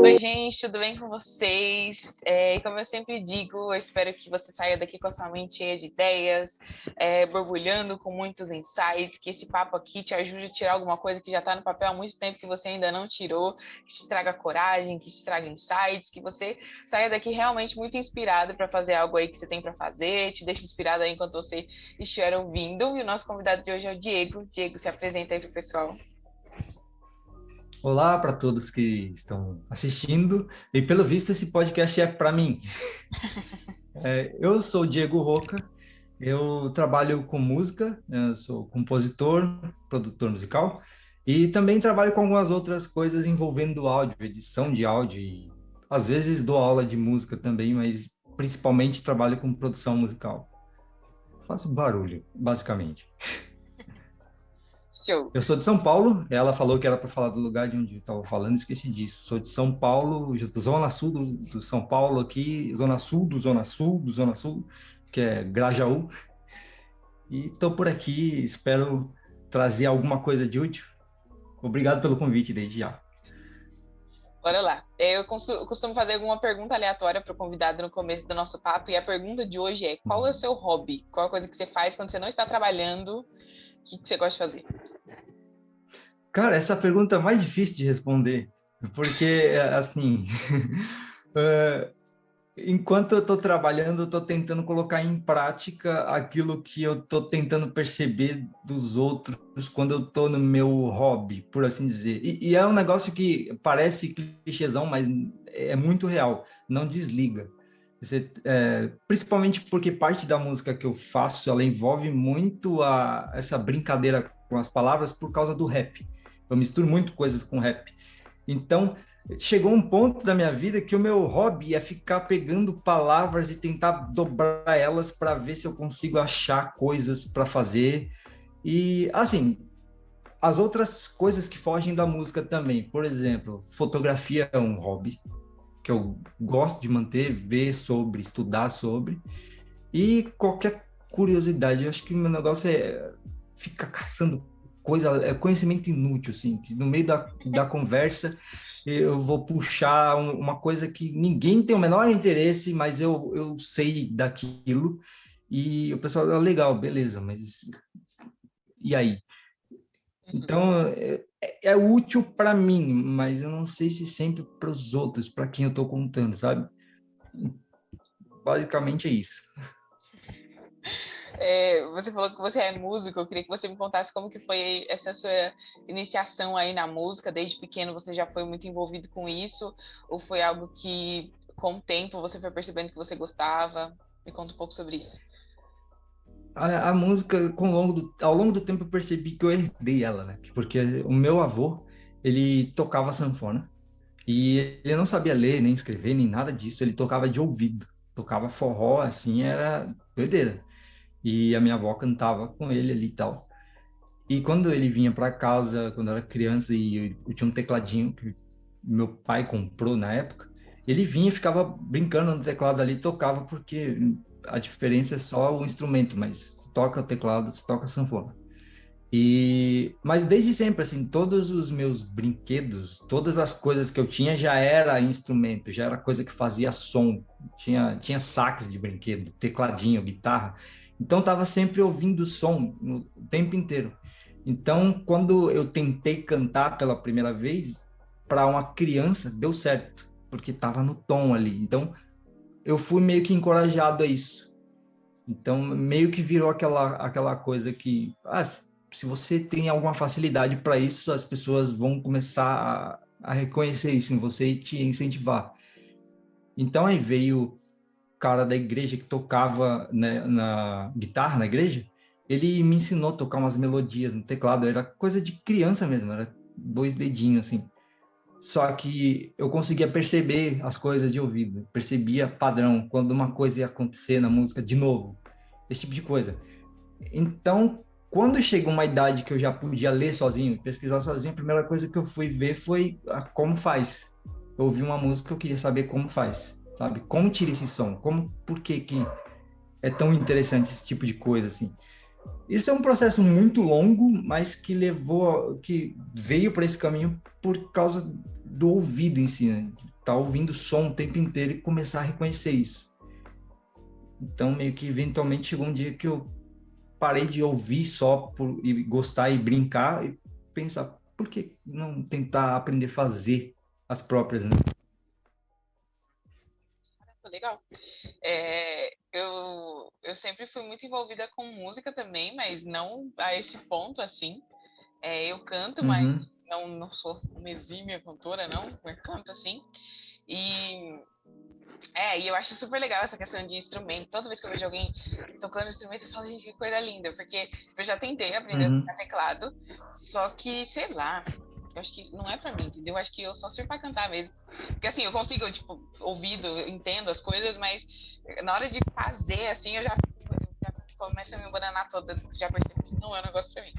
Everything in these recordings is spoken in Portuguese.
Oi, gente, tudo bem com vocês? É, e como eu sempre digo, eu espero que você saia daqui com a sua mente cheia de ideias, é, borbulhando com muitos insights, que esse papo aqui te ajude a tirar alguma coisa que já está no papel há muito tempo que você ainda não tirou, que te traga coragem, que te traga insights, que você saia daqui realmente muito inspirado para fazer algo aí que você tem para fazer, te deixe inspirado aí enquanto você estiver ouvindo. E o nosso convidado de hoje é o Diego. Diego, se apresenta aí para o pessoal. Olá para todos que estão assistindo. E pelo visto, esse podcast é para mim. É, eu sou Diego Roca, eu trabalho com música, né, sou compositor, produtor musical e também trabalho com algumas outras coisas envolvendo áudio, edição de áudio e às vezes dou aula de música também, mas principalmente trabalho com produção musical. Faço barulho, basicamente. Show. Eu sou de São Paulo, ela falou que era para falar do lugar de onde eu estava falando, esqueci disso. Sou de São Paulo, Zona Sul do, do, São Paulo aqui, Zona Sul do Zona Sul do Zona Sul, que é Grajaú. E estou por aqui, espero trazer alguma coisa de útil. Obrigado pelo convite desde já. Bora lá. Eu costumo fazer alguma pergunta aleatória para o convidado no começo do nosso papo, e a pergunta de hoje é: qual é o seu hobby? Qual é a coisa que você faz quando você não está trabalhando? Que você gosta de fazer? Cara, essa pergunta é mais difícil de responder, porque, assim, uh, enquanto eu estou trabalhando, eu estou tentando colocar em prática aquilo que eu estou tentando perceber dos outros quando eu estou no meu hobby, por assim dizer. E, e, é um negócio que parece clichêzão, mas é muito real. Não desliga. Você, é, principalmente porque parte da música que eu faço, ela envolve muito a, essa brincadeira com as palavras por causa do rap. Eu misturo muito coisas com rap. Então, chegou um ponto da minha vida que o meu hobby é ficar pegando palavras e tentar dobrar elas para ver se eu consigo achar coisas para fazer. E, assim, as outras coisas que fogem da música também. Por exemplo, fotografia é um hobby que eu gosto de manter, ver sobre, estudar sobre. E qualquer curiosidade, eu acho que meu negócio é ficar caçando coisa, é conhecimento inútil, assim, no meio da, da conversa eu vou puxar um, uma coisa que ninguém tem o menor interesse, mas eu, eu sei daquilo, e o pessoal, ah, legal, beleza, mas e aí? Então, é, é útil para mim, mas eu não sei se sempre para os outros, para quem eu estou contando, sabe? Basicamente é isso. É, você falou que você é músico, eu queria que você me contasse como que foi essa sua iniciação aí na música, desde pequeno você já foi muito envolvido com isso, ou foi algo que com o tempo você foi percebendo que você gostava? Me conta um pouco sobre isso. A, a música, com longo do, ao longo do tempo eu percebi que eu herdei ela, né? Porque o meu avô, ele tocava sanfona, e ele não sabia ler, nem escrever, nem nada disso, ele tocava de ouvido, tocava forró, assim, era doideira e a minha avó cantava com ele ali e tal. E quando ele vinha para casa, quando eu era criança e eu, tinha um tecladinho que meu pai comprou na época, ele vinha e ficava brincando no teclado ali, tocava porque a diferença é só o instrumento, mas toca o teclado, toca a sanfona. E mas desde sempre assim, todos os meus brinquedos, todas as coisas que eu tinha já era instrumento, já era coisa que fazia som. Tinha tinha sax de brinquedo, tecladinho, guitarra. Então estava sempre ouvindo som o tempo inteiro. Então, quando eu tentei cantar pela primeira vez para uma criança, deu certo, porque estava no tom ali. Então, eu fui meio que encorajado a isso. Então, meio que virou aquela aquela coisa que, ah, se você tem alguma facilidade para isso, as pessoas vão começar a, a reconhecer isso em você e te incentivar. Então, aí veio cara da igreja que tocava né, na guitarra na igreja, ele me ensinou a tocar umas melodias no teclado. Era coisa de criança mesmo, era dois dedinhos assim. Só que eu conseguia perceber as coisas de ouvido, percebia padrão, quando uma coisa ia acontecer na música de novo, esse tipo de coisa. Então, quando chegou uma idade que eu já podia ler sozinho, pesquisar sozinho, a primeira coisa que eu fui ver foi como faz. Eu ouvi uma música, eu queria saber como faz sabe? Como tira esse som? Como, por que que é tão interessante esse tipo de coisa, assim? Isso é um processo muito longo, mas que levou, que veio para esse caminho por causa do ouvido em si, né? tá ouvindo som o tempo inteiro e começar a reconhecer isso. Então, meio que eventualmente chegou um dia que eu parei de ouvir só por e gostar e brincar e pensar, por que não tentar aprender a fazer as próprias, né? Legal. É, eu, eu sempre fui muito envolvida com música também, mas não a esse ponto assim. É, eu canto, uhum. mas não, não sou uma exímia cantora, não. Eu canto assim. E é, e eu acho super legal essa questão de instrumento. Toda vez que eu vejo alguém tocando instrumento, eu falo, gente, que coisa linda, porque eu já tentei aprender uhum. a tocar teclado, só que, sei lá, eu acho que não é para mim, entendeu? Eu acho que eu só sirvo para cantar mesmo. Porque assim, eu consigo, tipo, ouvido, entendo as coisas, mas na hora de fazer, assim, eu já, eu já começo a me embananar toda, já percebo que não é um negócio para mim.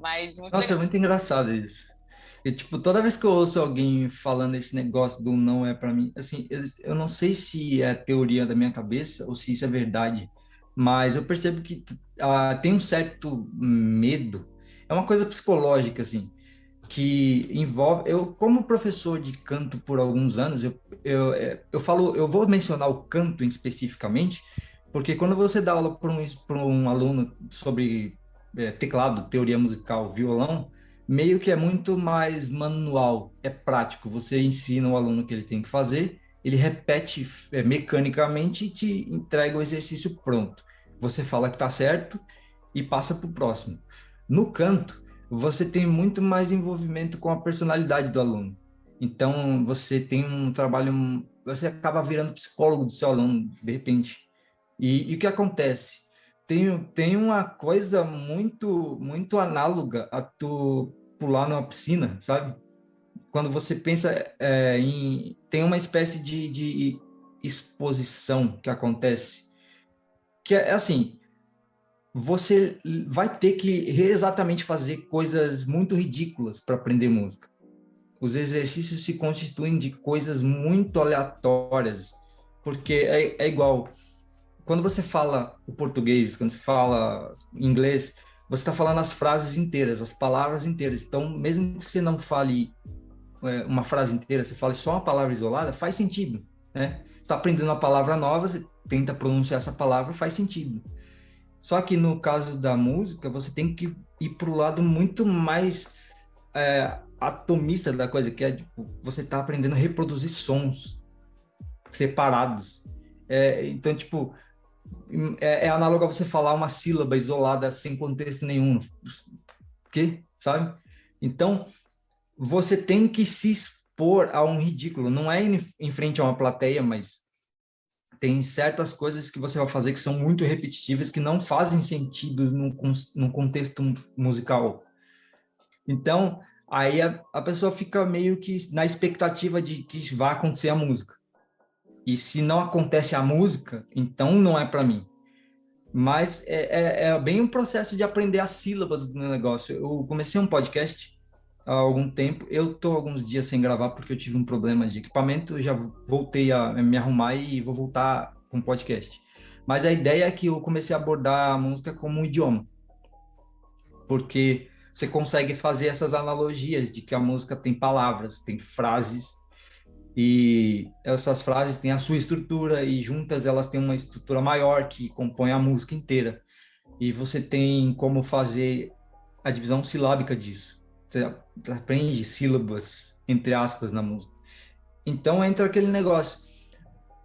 Mas muito Nossa, é legal. é muito engraçado isso. E, tipo, toda vez que eu ouço alguém falando esse negócio do não é para mim, assim, eu, eu não sei se é teoria da minha cabeça ou se isso é verdade, mas eu percebo que uh, tem um certo medo, é uma coisa psicológica, assim, que envolve. Eu, como professor de canto por alguns anos, eu, eu, é, eu falo, eu vou mencionar o canto especificamente, porque quando você dá aula para um, um aluno sobre é, teclado, teoria musical, violão, meio que é muito mais manual, é prático. Você ensina o aluno o que ele tem que fazer, ele repete é, mecanicamente e te entrega o exercício pronto. Você fala que está certo e passa para o próximo. No canto, você tem muito mais envolvimento com a personalidade do aluno. Então, você tem um trabalho, você acaba virando psicólogo do seu aluno, de repente. E, e o que acontece? Tem, tem uma coisa muito, muito análoga a tu pular numa piscina, sabe? Quando você pensa é, em. Tem uma espécie de, de exposição que acontece, que é assim: você vai ter que exatamente fazer coisas muito ridículas para aprender música. Os exercícios se constituem de coisas muito aleatórias, porque é, é igual. Quando você fala o português, quando você fala inglês, você está falando as frases inteiras, as palavras inteiras. Então, mesmo que você não fale é, uma frase inteira, você fale só uma palavra isolada, faz sentido, né? Você está aprendendo uma palavra nova, você tenta pronunciar essa palavra, faz sentido. Só que no caso da música, você tem que ir para o lado muito mais é, atomista da coisa, que é tipo, você está aprendendo a reproduzir sons separados. É, então, tipo, é, é análogo a você falar uma sílaba isolada sem contexto nenhum. Que? Sabe? Então, você tem que se expor a um ridículo. Não é em frente a uma plateia, mas tem certas coisas que você vai fazer que são muito repetitivas, que não fazem sentido no, no contexto musical. Então, aí a, a pessoa fica meio que na expectativa de que vai acontecer a música. E se não acontece a música, então não é para mim. Mas é, é, é, bem um processo de aprender as sílabas do negócio. Eu comecei um podcast há algum tempo. Eu tô alguns dias sem gravar porque eu tive um problema de equipamento. Já voltei a me arrumar e vou voltar com o podcast. Mas a ideia é que eu comecei a abordar a música como um idioma. Porque você consegue fazer essas analogias de que a música tem palavras, tem frases e essas frases têm a sua estrutura e juntas elas têm uma estrutura maior que compõe a música inteira. E você tem como fazer a divisão silábica disso. Você aprende sílabas, entre aspas, na música. Então entra aquele negócio.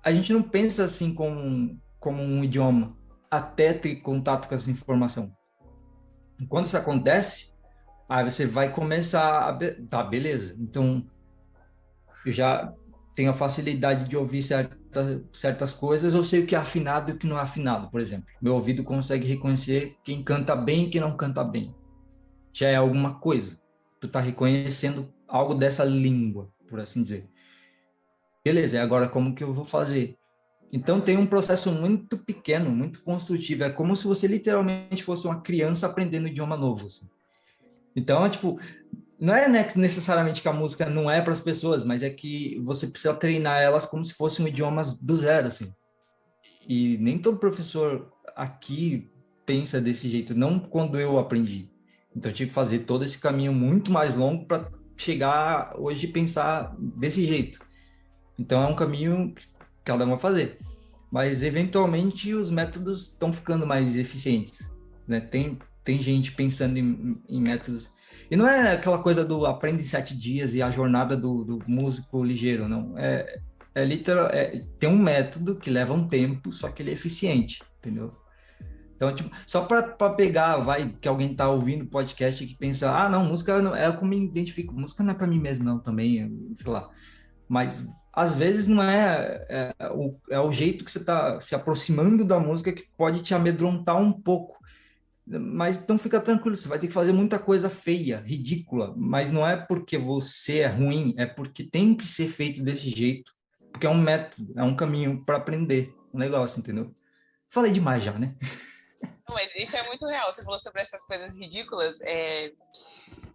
A gente não pensa assim como, como um idioma até ter contato com essa informação. Quando isso acontece, aí você vai começar a. Tá, beleza. Então, eu já tenho a facilidade de ouvir certa, certas coisas, eu sei o que é afinado e o que não é afinado, por exemplo. Meu ouvido consegue reconhecer quem canta bem e quem não canta bem. Já é alguma coisa. Tu tá reconhecendo algo dessa língua, por assim dizer. Beleza, agora como que eu vou fazer? Então tem um processo muito pequeno, muito construtivo. É como se você literalmente fosse uma criança aprendendo um idioma novo. Assim. Então, tipo, não é necessariamente que a música não é para as pessoas, mas é que você precisa treinar elas como se fossem idiomas do zero, assim. E nem todo professor aqui pensa desse jeito, não quando eu aprendi. Então eu tive que fazer todo esse caminho muito mais longo para chegar hoje e pensar desse jeito. Então é um caminho que cada um vai fazer. Mas eventualmente os métodos estão ficando mais eficientes, né? Tem tem gente pensando em, em, métodos e não é aquela coisa do aprende em sete dias e a jornada do, do músico ligeiro, não. É, é literal, é, tem um método que leva um tempo, só que ele é eficiente, entendeu? Então, tipo, só para pegar, vai, que alguém tá ouvindo podcast que pensa, ah, não, música não, é como me identifico, música não é para mim mesmo, não, também, sei lá. Mas às vezes não é, é, é, o, é o jeito que você tá se aproximando da música que pode te amedrontar um pouco. Mas então fica tranquilo, você vai ter que fazer muita coisa feia, ridícula, mas não é porque você é ruim, é porque tem que ser feito desse jeito, porque é um método, é um caminho para aprender um negócio, entendeu? Falei demais já, né? Não, mas isso é muito real. Você falou sobre essas coisas ridículas. É,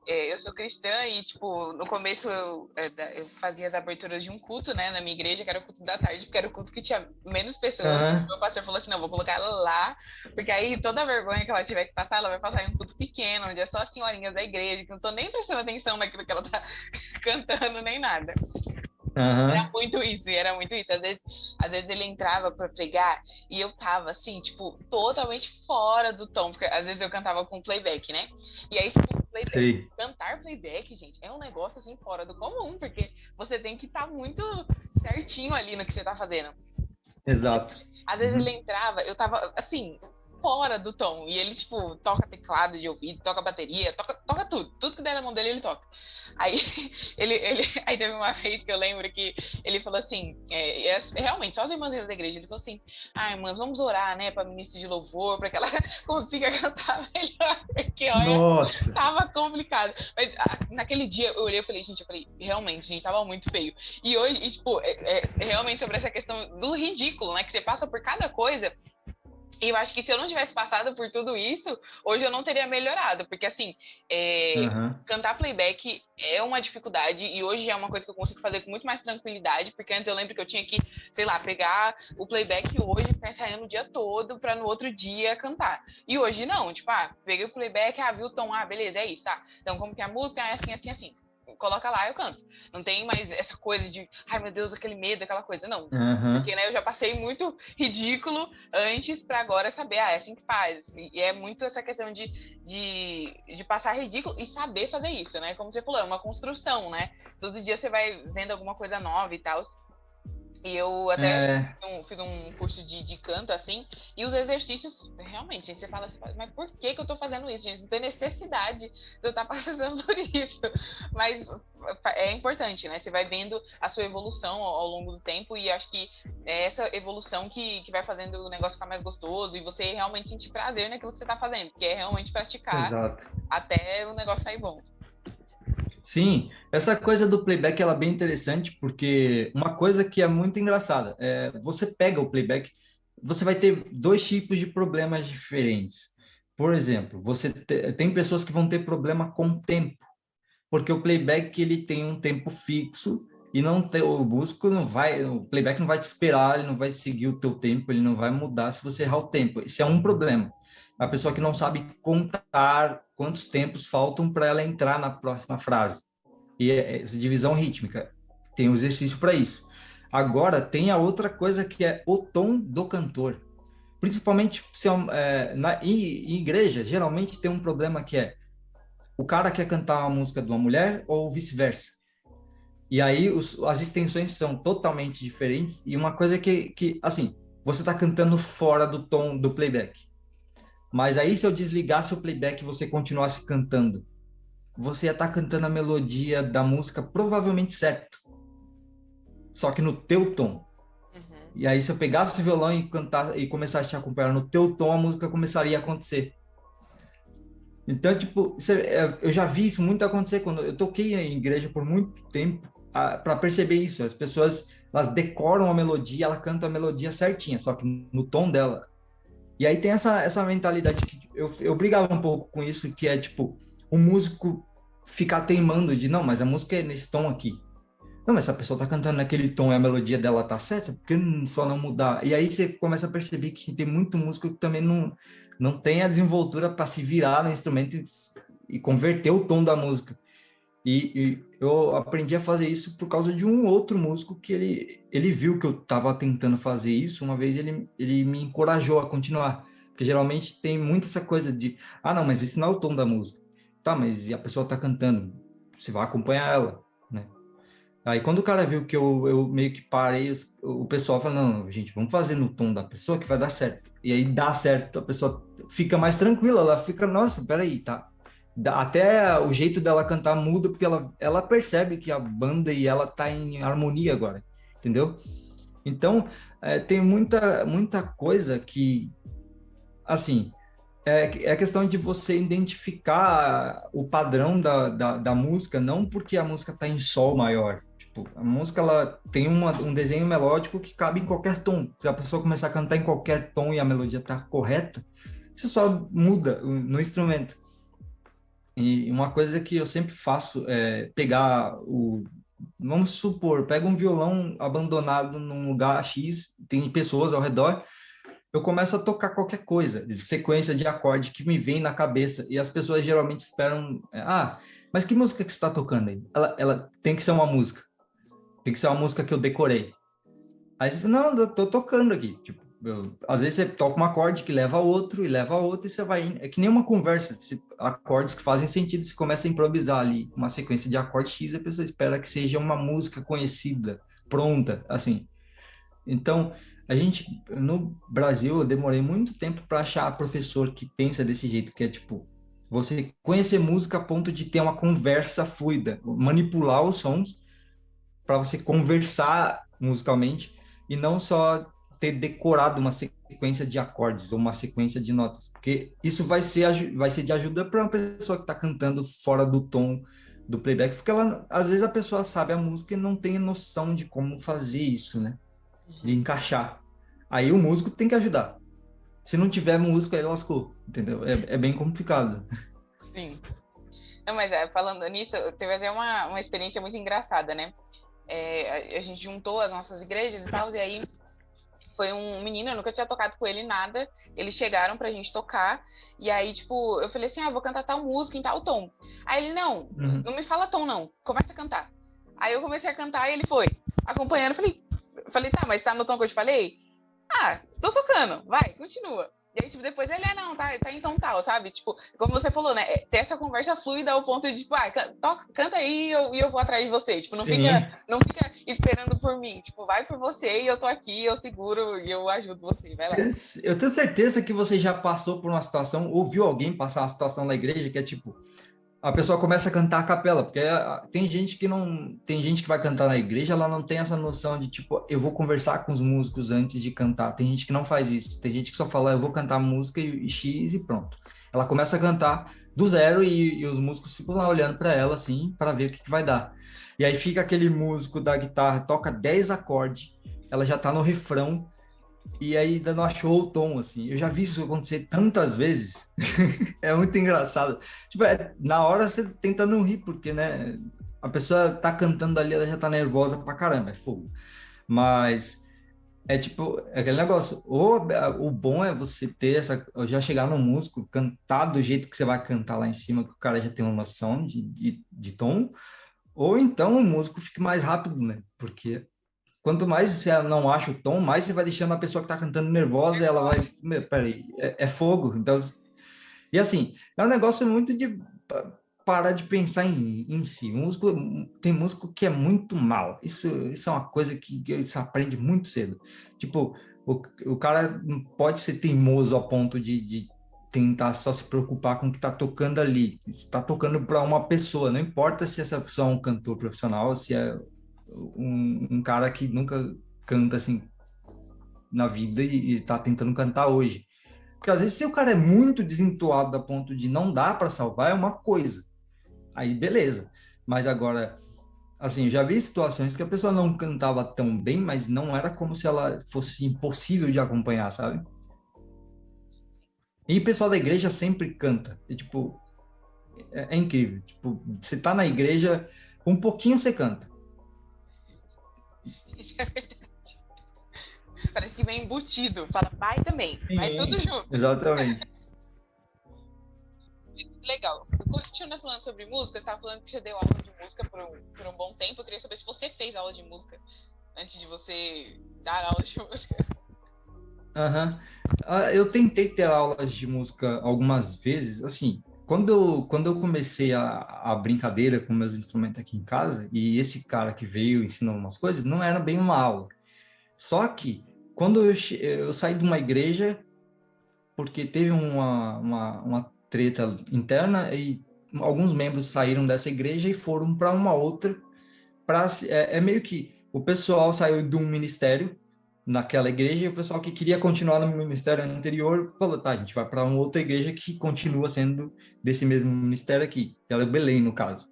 é, eu sou cristã e, tipo, no começo eu, é, eu, fazia as aberturas de um culto, né, na minha igreja, que era o culto da tarde, porque era o culto que tinha menos pessoas. Uhum. Meu pastor falou assim: não, vou colocar ela lá, porque aí toda a vergonha que ela tiver que passar, ela vai passar em um culto pequeno, onde é só as senhorinhas da igreja, que não tô nem prestando atenção naquilo que ela tá cantando, nem nada. Uhum. Era muito isso, era muito isso. Às vezes, às vezes ele entrava para pregar e eu tava assim, tipo, totalmente fora do tom, porque às vezes eu cantava com playback, né? E aí, tipo, playback, Sim. cantar playback, gente, é um negócio assim fora do comum, porque você tem que estar tá muito certinho ali no que você tá fazendo. Exato. Às vezes uhum. ele entrava, eu tava assim, fora do tom. E ele, tipo, toca teclado de ouvido, toca bateria, toca, toca tudo. Tudo que der na mão dele, ele toca. Aí, ele, ele, aí teve uma vez que eu lembro que ele falou assim, é, é, realmente, só as irmãs da igreja, ele falou assim, ah, irmãs, vamos orar, né, pra ministra de louvor, para que ela consiga cantar melhor, porque, olha, Nossa. tava complicado. Mas ah, naquele dia, eu olhei e falei, gente, eu falei, realmente, gente, tava muito feio. E hoje, e, tipo, é, é, realmente sobre essa questão do ridículo, né, que você passa por cada coisa, eu acho que se eu não tivesse passado por tudo isso, hoje eu não teria melhorado, porque assim, é, uhum. cantar playback é uma dificuldade e hoje é uma coisa que eu consigo fazer com muito mais tranquilidade, porque antes eu lembro que eu tinha que, sei lá, pegar o playback hoje, ficar ensaiando o dia todo para no outro dia cantar. E hoje não, tipo, ah, peguei o playback, ah, viu o tom, ah, beleza, é isso, tá. Então como que é a música é assim, assim, assim coloca lá, eu canto. Não tem mais essa coisa de, ai meu Deus, aquele medo, aquela coisa. Não. Uhum. Porque né, eu já passei muito ridículo antes para agora saber, ah, é assim que faz. E é muito essa questão de, de, de passar ridículo e saber fazer isso, né? Como você falou, é uma construção, né? Todo dia você vai vendo alguma coisa nova e tal. E eu até é... fiz um curso de, de canto, assim, e os exercícios, realmente, você fala assim, mas por que, que eu tô fazendo isso, gente? Não tem necessidade de eu estar passando por isso. Mas é importante, né? Você vai vendo a sua evolução ao, ao longo do tempo, e acho que é essa evolução que, que vai fazendo o negócio ficar mais gostoso e você realmente sentir prazer naquilo que você tá fazendo, que é realmente praticar Exato. até o negócio sair bom. Sim, essa coisa do playback ela é bem interessante porque uma coisa que é muito engraçada é você pega o playback, você vai ter dois tipos de problemas diferentes. Por exemplo, você te, tem pessoas que vão ter problema com o tempo, porque o playback ele tem um tempo fixo e não tem, o músico não vai, o playback não vai te esperar, ele não vai seguir o teu tempo, ele não vai mudar se você errar o tempo. Esse é um problema a pessoa que não sabe contar quantos tempos faltam para ela entrar na próxima frase. E é, essa divisão rítmica tem um exercício para isso. Agora, tem a outra coisa que é o tom do cantor. Principalmente se é, é na, em, em igreja, geralmente tem um problema que é o cara quer cantar uma música de uma mulher ou vice-versa. E aí os, as extensões são totalmente diferentes. E uma coisa que, que assim, você está cantando fora do tom do playback. Mas aí, se eu desligasse o playback e você continuasse cantando, você ia estar tá cantando a melodia da música provavelmente certo. Só que no teu tom. Uhum. E aí, se eu pegasse o violão e cantar e começasse a te acompanhar no teu tom, a música começaria a acontecer. Então, tipo, é, eu já vi isso muito acontecer quando eu toquei em igreja por muito tempo para perceber isso. As pessoas elas decoram a melodia, ela canta a melodia certinha, só que no tom dela. E aí tem essa, essa mentalidade que eu, eu brigava um pouco com isso, que é tipo, o músico ficar teimando de, não, mas a música é nesse tom aqui. Não, mas se a pessoa tá cantando naquele tom e a melodia dela tá certa, por que só não mudar? E aí você começa a perceber que tem muito músico que também não, não tem a desenvoltura para se virar no instrumento e, e converter o tom da música. E, e, eu aprendi a fazer isso por causa de um outro músico que ele, ele viu que eu estava tentando fazer isso. Uma vez ele, ele me encorajou a continuar. Porque geralmente tem muito essa coisa de, ah, não, mas esse não é o tom da música. Tá, mas a pessoa está cantando, você vai acompanhar ela, né? Aí quando o cara viu que eu, eu meio que parei, o pessoal falou, não, gente, vamos fazer no tom da pessoa que vai dar certo. E aí dá certo, a pessoa fica mais tranquila, ela fica, nossa, peraí, tá, até o jeito dela cantar muda porque ela, ela percebe que a banda e ela tá em harmonia agora, entendeu? Então, é, tem muita, muita coisa que, assim, é, é questão de você identificar o padrão da, da, da música, não porque a música tá em sol maior. Tipo, a música, ela tem uma, um desenho melódico que cabe em qualquer tom. Se a pessoa começar a cantar em qualquer tom e a melodia tá correta, você só muda no instrumento. E uma coisa que eu sempre faço é pegar o. Vamos supor, pega um violão abandonado num lugar X, tem pessoas ao redor, eu começo a tocar qualquer coisa, sequência de acorde que me vem na cabeça, e as pessoas geralmente esperam. Ah, mas que música que você está tocando aí? Ela, ela tem que ser uma música. Tem que ser uma música que eu decorei. Aí você fala, não, eu tô tocando aqui. Tipo, às vezes você toca um acorde que leva a outro e leva a outro e você vai. É que nem uma conversa, se, acordes que fazem sentido, você começa a improvisar ali uma sequência de acorde X, a pessoa espera que seja uma música conhecida, pronta, assim. Então, a gente, no Brasil, eu demorei muito tempo para achar professor que pensa desse jeito, que é tipo, você conhecer música a ponto de ter uma conversa fluida, manipular os sons para você conversar musicalmente e não só ter decorado uma sequência de acordes ou uma sequência de notas, porque isso vai ser, vai ser de ajuda para uma pessoa que está cantando fora do tom do playback, porque ela, às vezes a pessoa sabe a música e não tem noção de como fazer isso, né? De encaixar. Aí o músico tem que ajudar. Se não tiver músico, aí lascou, entendeu? É, é bem complicado. Sim. Não, mas é, falando nisso, teve até uma, uma experiência muito engraçada, né? É, a gente juntou as nossas igrejas e tal, e aí foi um menino, eu nunca tinha tocado com ele nada. Eles chegaram pra gente tocar. E aí, tipo, eu falei assim: ah, vou cantar tal música em tal tom. Aí ele, não, uhum. não me fala tom, não. Começa a cantar. Aí eu comecei a cantar e ele foi acompanhando. Eu falei, eu falei, tá, mas tá no tom que eu te falei? Ah, tô tocando, vai, continua. E aí, tipo, depois ele é, não, tá, tá em tom tal, sabe? Tipo, como você falou, né? É, ter essa conversa fluida ao ponto de, tipo, ah, toca, canta aí e eu, eu vou atrás de você. Tipo, não fica, não fica esperando por mim. Tipo, vai por você e eu tô aqui, eu seguro e eu ajudo você. Vai lá. Eu tenho certeza que você já passou por uma situação, ouviu alguém passar uma situação na igreja que é tipo, a pessoa começa a cantar a capela, porque ah, tem gente que não, tem gente que vai cantar na igreja, ela não tem essa noção de tipo, eu vou conversar com os músicos antes de cantar. Tem gente que não faz isso. Tem gente que só fala, eu vou cantar música e, e X e pronto. Ela começa a cantar do zero e, e os músicos ficam lá olhando para ela assim, para ver o que, que vai dar. E aí fica aquele músico da guitarra, toca 10 acordes, ela já tá no refrão e aí não achou o tom, assim. Eu já vi isso acontecer tantas vezes. é muito engraçado. Tipo, é, na hora você tenta não rir, porque, né? A pessoa tá cantando ali, ela já tá nervosa pra caramba, é fogo. Mas é tipo, é aquele negócio. Ou o bom é você ter essa. Já chegar no músico, cantar do jeito que você vai cantar lá em cima, que o cara já tem uma noção de, de, de tom. Ou então o músico fique mais rápido, né? Porque quanto mais você não acha o tom, mais você vai deixando a pessoa que está cantando nervosa ela vai. Peraí, é, é, fogo. Então, e assim, é um negócio muito de parar de pensar em, em si. Músico, tem músico que é muito mal. Isso, isso é uma coisa que se aprende muito cedo. Tipo, o, o cara pode ser teimoso a ponto de, de tentar só se preocupar com o que está tocando ali. Está tocando para uma pessoa, não importa se essa pessoa é um cantor profissional, se é um, um cara que nunca canta assim na vida e, e tá tentando cantar hoje. Porque às vezes se o cara é muito desentoado a ponto de não dar para salvar, é uma coisa. Aí beleza. Mas agora, assim, eu já vi situações que a pessoa não cantava tão bem, mas não era como se ela fosse impossível de acompanhar, sabe? E o pessoal da igreja sempre canta. E, tipo, é, é incrível. Tipo, você tá na igreja, um pouquinho você canta. Isso é verdade. Parece que vem embutido. Fala, vai também. Sim, vai tudo junto. Exatamente. Legal. Continuando falando sobre música, você estava falando que você deu aula de música por um, por um bom tempo. Eu queria saber se você fez aula de música antes de você dar aula de música. Aham. Uhum. Eu tentei ter aulas de música algumas vezes, assim, quando eu, quando eu comecei a, a brincadeira com meus instrumentos aqui em casa, e esse cara que veio ensinou umas coisas, não era bem uma aula. Só que, quando eu, eu saí de uma igreja, porque teve uma, uma, uma treta interna, e alguns membros saíram dessa igreja e foram para uma outra, pra, é, é meio que o pessoal saiu de um ministério naquela igreja e o pessoal que queria continuar no ministério anterior falou, tá, a gente vai para uma outra igreja que continua sendo desse mesmo ministério aqui, ela é Belém, no caso.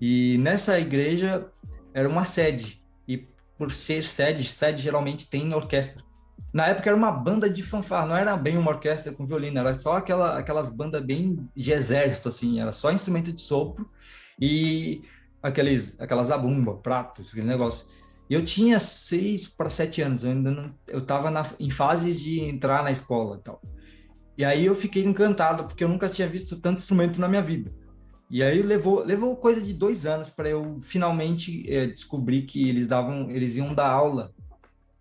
E nessa igreja era uma sede, e por ser sede, sede geralmente tem orquestra. Na época era uma banda de fanfarra, não era bem uma orquestra com violino, era só aquela, aquelas bandas bem de exército, assim, era só instrumento de sopro e aqueles, aquelas abumba, pratos, aquele negócio. E eu tinha seis para sete anos, eu ainda não, eu estava em fase de entrar na escola e tal. E aí eu fiquei encantado porque eu nunca tinha visto tanto instrumento na minha vida. E aí levou levou coisa de dois anos para eu finalmente é, descobrir que eles davam eles iam dar aula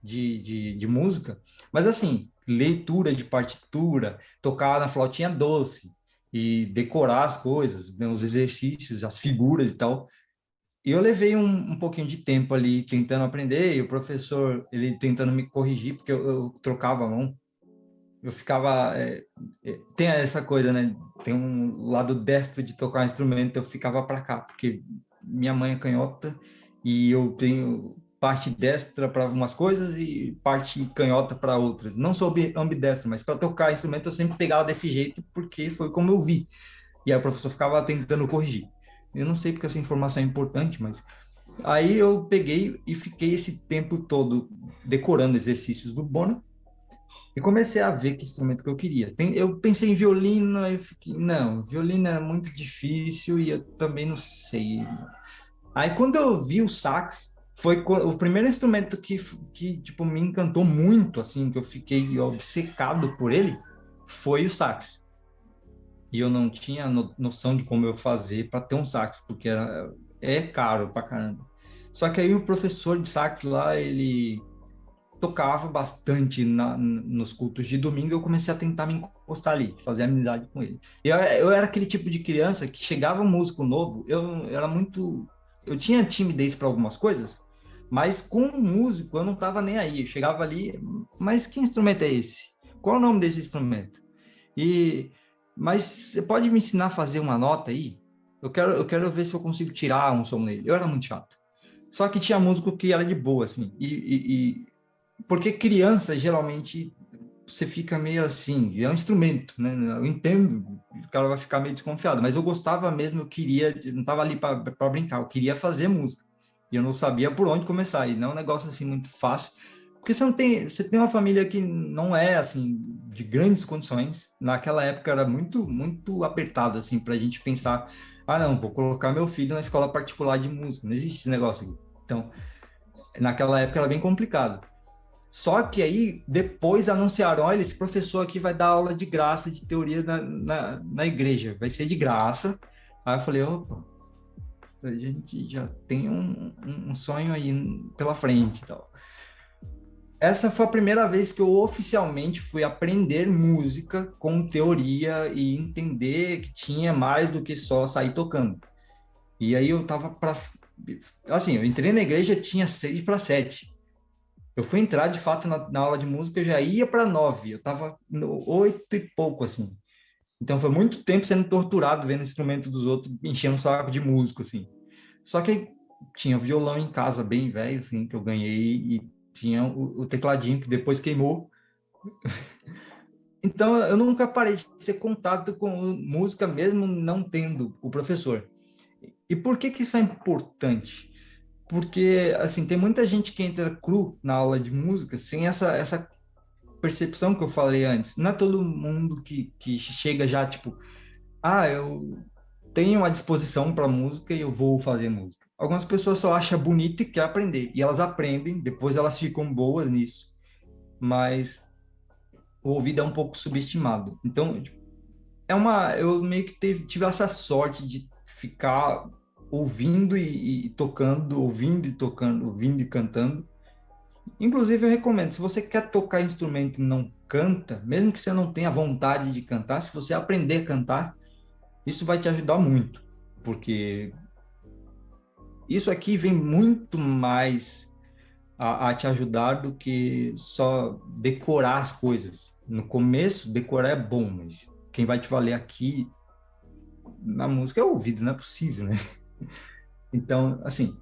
de, de, de música, mas assim leitura de partitura, tocar na flautinha doce e decorar as coisas, né, os exercícios, as figuras e tal. E eu levei um, um pouquinho de tempo ali tentando aprender, e o professor, ele tentando me corrigir, porque eu, eu trocava a mão. Eu ficava. É, é, tem essa coisa, né? Tem um lado destro de tocar um instrumento, eu ficava para cá, porque minha mãe é canhota e eu tenho parte destra para umas coisas e parte canhota para outras. Não sou ambidestro, mas para tocar instrumento eu sempre pegava desse jeito, porque foi como eu vi. E aí o professor ficava tentando corrigir. Eu não sei porque essa informação é importante, mas aí eu peguei e fiquei esse tempo todo decorando exercícios do Bono e comecei a ver que instrumento que eu queria. eu pensei em violino, aí eu fiquei, não, violino é muito difícil e eu também não sei. Aí quando eu vi o sax, foi o primeiro instrumento que, que tipo, me encantou muito, assim, que eu fiquei obcecado por ele, foi o sax e eu não tinha no, noção de como eu fazer para ter um sax, porque era, é caro pra caramba. Só que aí o professor de sax lá, ele tocava bastante na, nos cultos de domingo, eu comecei a tentar me encostar ali, fazer amizade com ele. Eu, eu era aquele tipo de criança que chegava um músico novo, eu, eu era muito... Eu tinha timidez para algumas coisas, mas com um músico eu não tava nem aí. Eu chegava ali, mas que instrumento é esse? Qual é o nome desse instrumento? E mas você pode me ensinar a fazer uma nota aí? Eu quero, eu quero ver se eu consigo tirar um som nele. Eu era muito chato. Só que tinha músico que era de boa, assim. E, e, e... porque criança, geralmente, você fica meio assim. É um instrumento, né? Eu entendo, o cara vai ficar meio desconfiado. Mas eu gostava mesmo, eu queria, não estava ali para brincar, eu queria fazer música. E eu não sabia por onde começar. E não é um negócio assim muito fácil. Porque você não tem, você tem uma família que não é assim de grandes condições. Naquela época era muito muito apertado assim para a gente pensar, ah não, vou colocar meu filho na escola particular de música. Não existe esse negócio aqui. Então, naquela época era bem complicado. Só que aí depois anunciaram, olha, esse professor aqui vai dar aula de graça de teoria na, na, na igreja, vai ser de graça. Aí eu falei, opa, a gente já tem um, um sonho aí pela frente e tal essa foi a primeira vez que eu oficialmente fui aprender música com teoria e entender que tinha mais do que só sair tocando. E aí eu tava para assim, eu entrei na igreja tinha seis para sete. Eu fui entrar de fato na, na aula de música, eu já ia para nove. Eu tava no oito e pouco assim. Então foi muito tempo sendo torturado vendo o instrumento dos outros, enchendo o saco de músico assim. Só que tinha violão em casa bem velho assim que eu ganhei e tinha o, o tecladinho que depois queimou. então eu nunca parei de ter contato com música mesmo não tendo o professor. E por que que isso é importante? Porque assim, tem muita gente que entra cru na aula de música sem essa essa percepção que eu falei antes. Não é todo mundo que, que chega já tipo, ah, eu tenho a disposição para música e eu vou fazer música. Algumas pessoas só acham bonito e quer aprender. E elas aprendem, depois elas ficam boas nisso. Mas o ouvido é um pouco subestimado. Então, tipo, é uma. Eu meio que teve, tive essa sorte de ficar ouvindo e, e, tocando, ouvindo e tocando, ouvindo e cantando. Inclusive, eu recomendo, se você quer tocar instrumento e não canta, mesmo que você não tenha vontade de cantar, se você aprender a cantar, isso vai te ajudar muito, porque isso aqui vem muito mais a, a te ajudar do que só decorar as coisas. No começo, decorar é bom, mas quem vai te valer aqui na música é o ouvido, não é possível, né? Então, assim,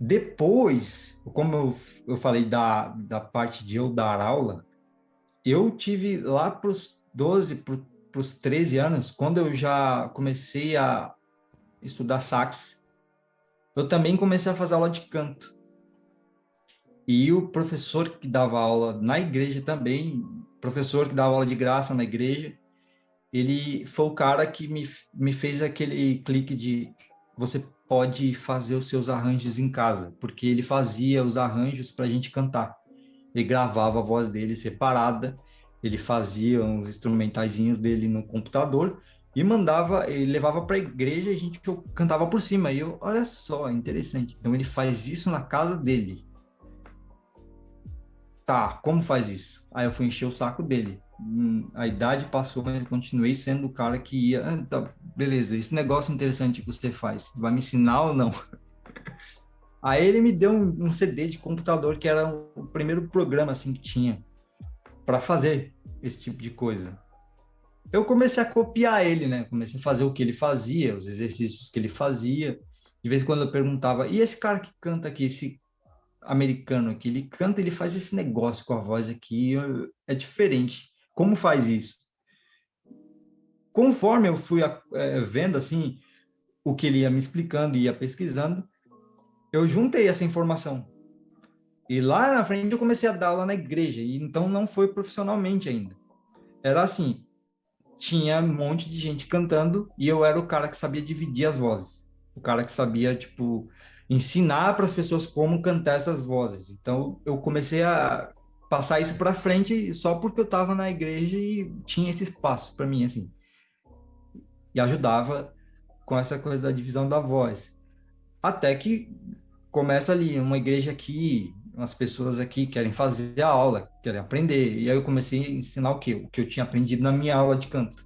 depois, como eu, eu falei da, da parte de eu dar aula, eu tive lá para os 12, para os 13 anos, quando eu já comecei a estudar sax, eu também comecei a fazer aula de canto. E o professor que dava aula na igreja também, professor que dava aula de graça na igreja, ele foi o cara que me, me fez aquele clique de você pode fazer os seus arranjos em casa, porque ele fazia os arranjos para a gente cantar. Ele gravava a voz dele separada, ele fazia uns instrumentaizinhos dele no computador e mandava, ele levava para a igreja e a gente cantava por cima. E eu, olha só, interessante. Então ele faz isso na casa dele. Tá, como faz isso? Aí eu fui encher o saco dele. Hum, a idade passou, mas eu continuei sendo o cara que ia. Ah, tá, beleza, esse negócio interessante que você faz, vai me ensinar ou não? Aí ele me deu um, um CD de computador que era o primeiro programa assim que tinha para fazer esse tipo de coisa. Eu comecei a copiar ele, né? Comecei a fazer o que ele fazia, os exercícios que ele fazia. De vez em quando eu perguntava: "E esse cara que canta aqui, esse americano aqui, ele canta, ele faz esse negócio com a voz aqui, é diferente. Como faz isso? Conforme eu fui é, vendo assim o que ele ia me explicando e ia pesquisando, eu juntei essa informação. E lá na frente eu comecei a dar aula na igreja, e então não foi profissionalmente ainda. Era assim, tinha um monte de gente cantando e eu era o cara que sabia dividir as vozes. O cara que sabia, tipo, ensinar para as pessoas como cantar essas vozes. Então, eu comecei a passar isso para frente só porque eu estava na igreja e tinha esse espaço para mim, assim. E ajudava com essa coisa da divisão da voz. Até que começa ali, uma igreja aqui, umas pessoas aqui querem fazer a aula, querem aprender. E aí eu comecei a ensinar o quê? O que eu tinha aprendido na minha aula de canto.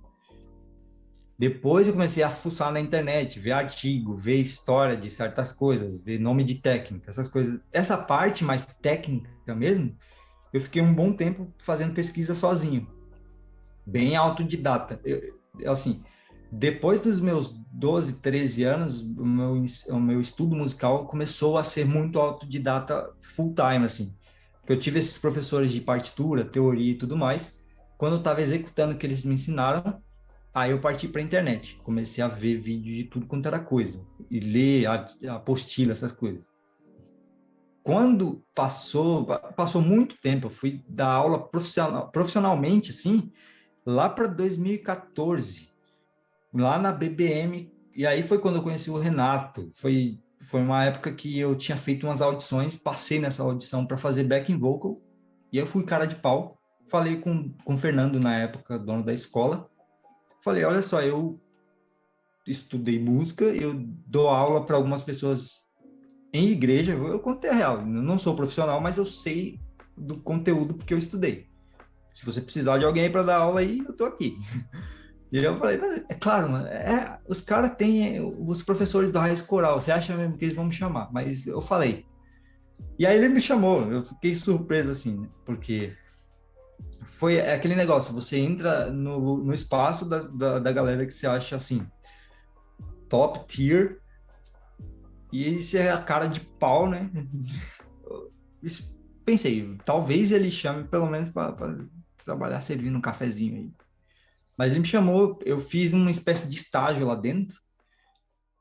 Depois eu comecei a fuçar na internet, ver artigo, ver história de certas coisas, ver nome de técnica, essas coisas. Essa parte mais técnica mesmo, eu fiquei um bom tempo fazendo pesquisa sozinho, bem autodidata. Eu, assim, depois dos meus 12, 13 anos, o meu, o meu estudo musical começou a ser muito autodidata full time, assim. Eu tive esses professores de partitura, teoria e tudo mais. Quando eu estava executando o que eles me ensinaram, Aí eu parti para a internet, comecei a ver vídeos de tudo quanto era coisa e ler a, apostila, essas coisas. Quando passou, passou muito tempo, eu fui dar aula profissional, profissionalmente, assim, lá para 2014, lá na BBM, e aí foi quando eu conheci o Renato. Foi, foi uma época que eu tinha feito umas audições, passei nessa audição para fazer backing vocal, e eu fui cara de pau. Falei com, com o Fernando na época, dono da escola, falei, olha só, eu estudei música, eu dou aula para algumas pessoas em igreja, eu contei a real, eu não sou profissional, mas eu sei do conteúdo porque eu estudei. Se você precisar de alguém para dar aula aí, eu tô aqui. E eu falei, é claro, mano, é, os caras têm os professores da raiz coral, você acha mesmo que eles vão me chamar? Mas eu falei. E aí ele me chamou, eu fiquei surpreso assim, né? porque foi aquele negócio, você entra no, no espaço da, da, da galera que você acha assim, top tier, e isso é a cara de pau, né? Pensei, talvez ele chame pelo menos para trabalhar servindo um cafezinho aí. Mas ele me chamou, eu fiz uma espécie de estágio lá dentro,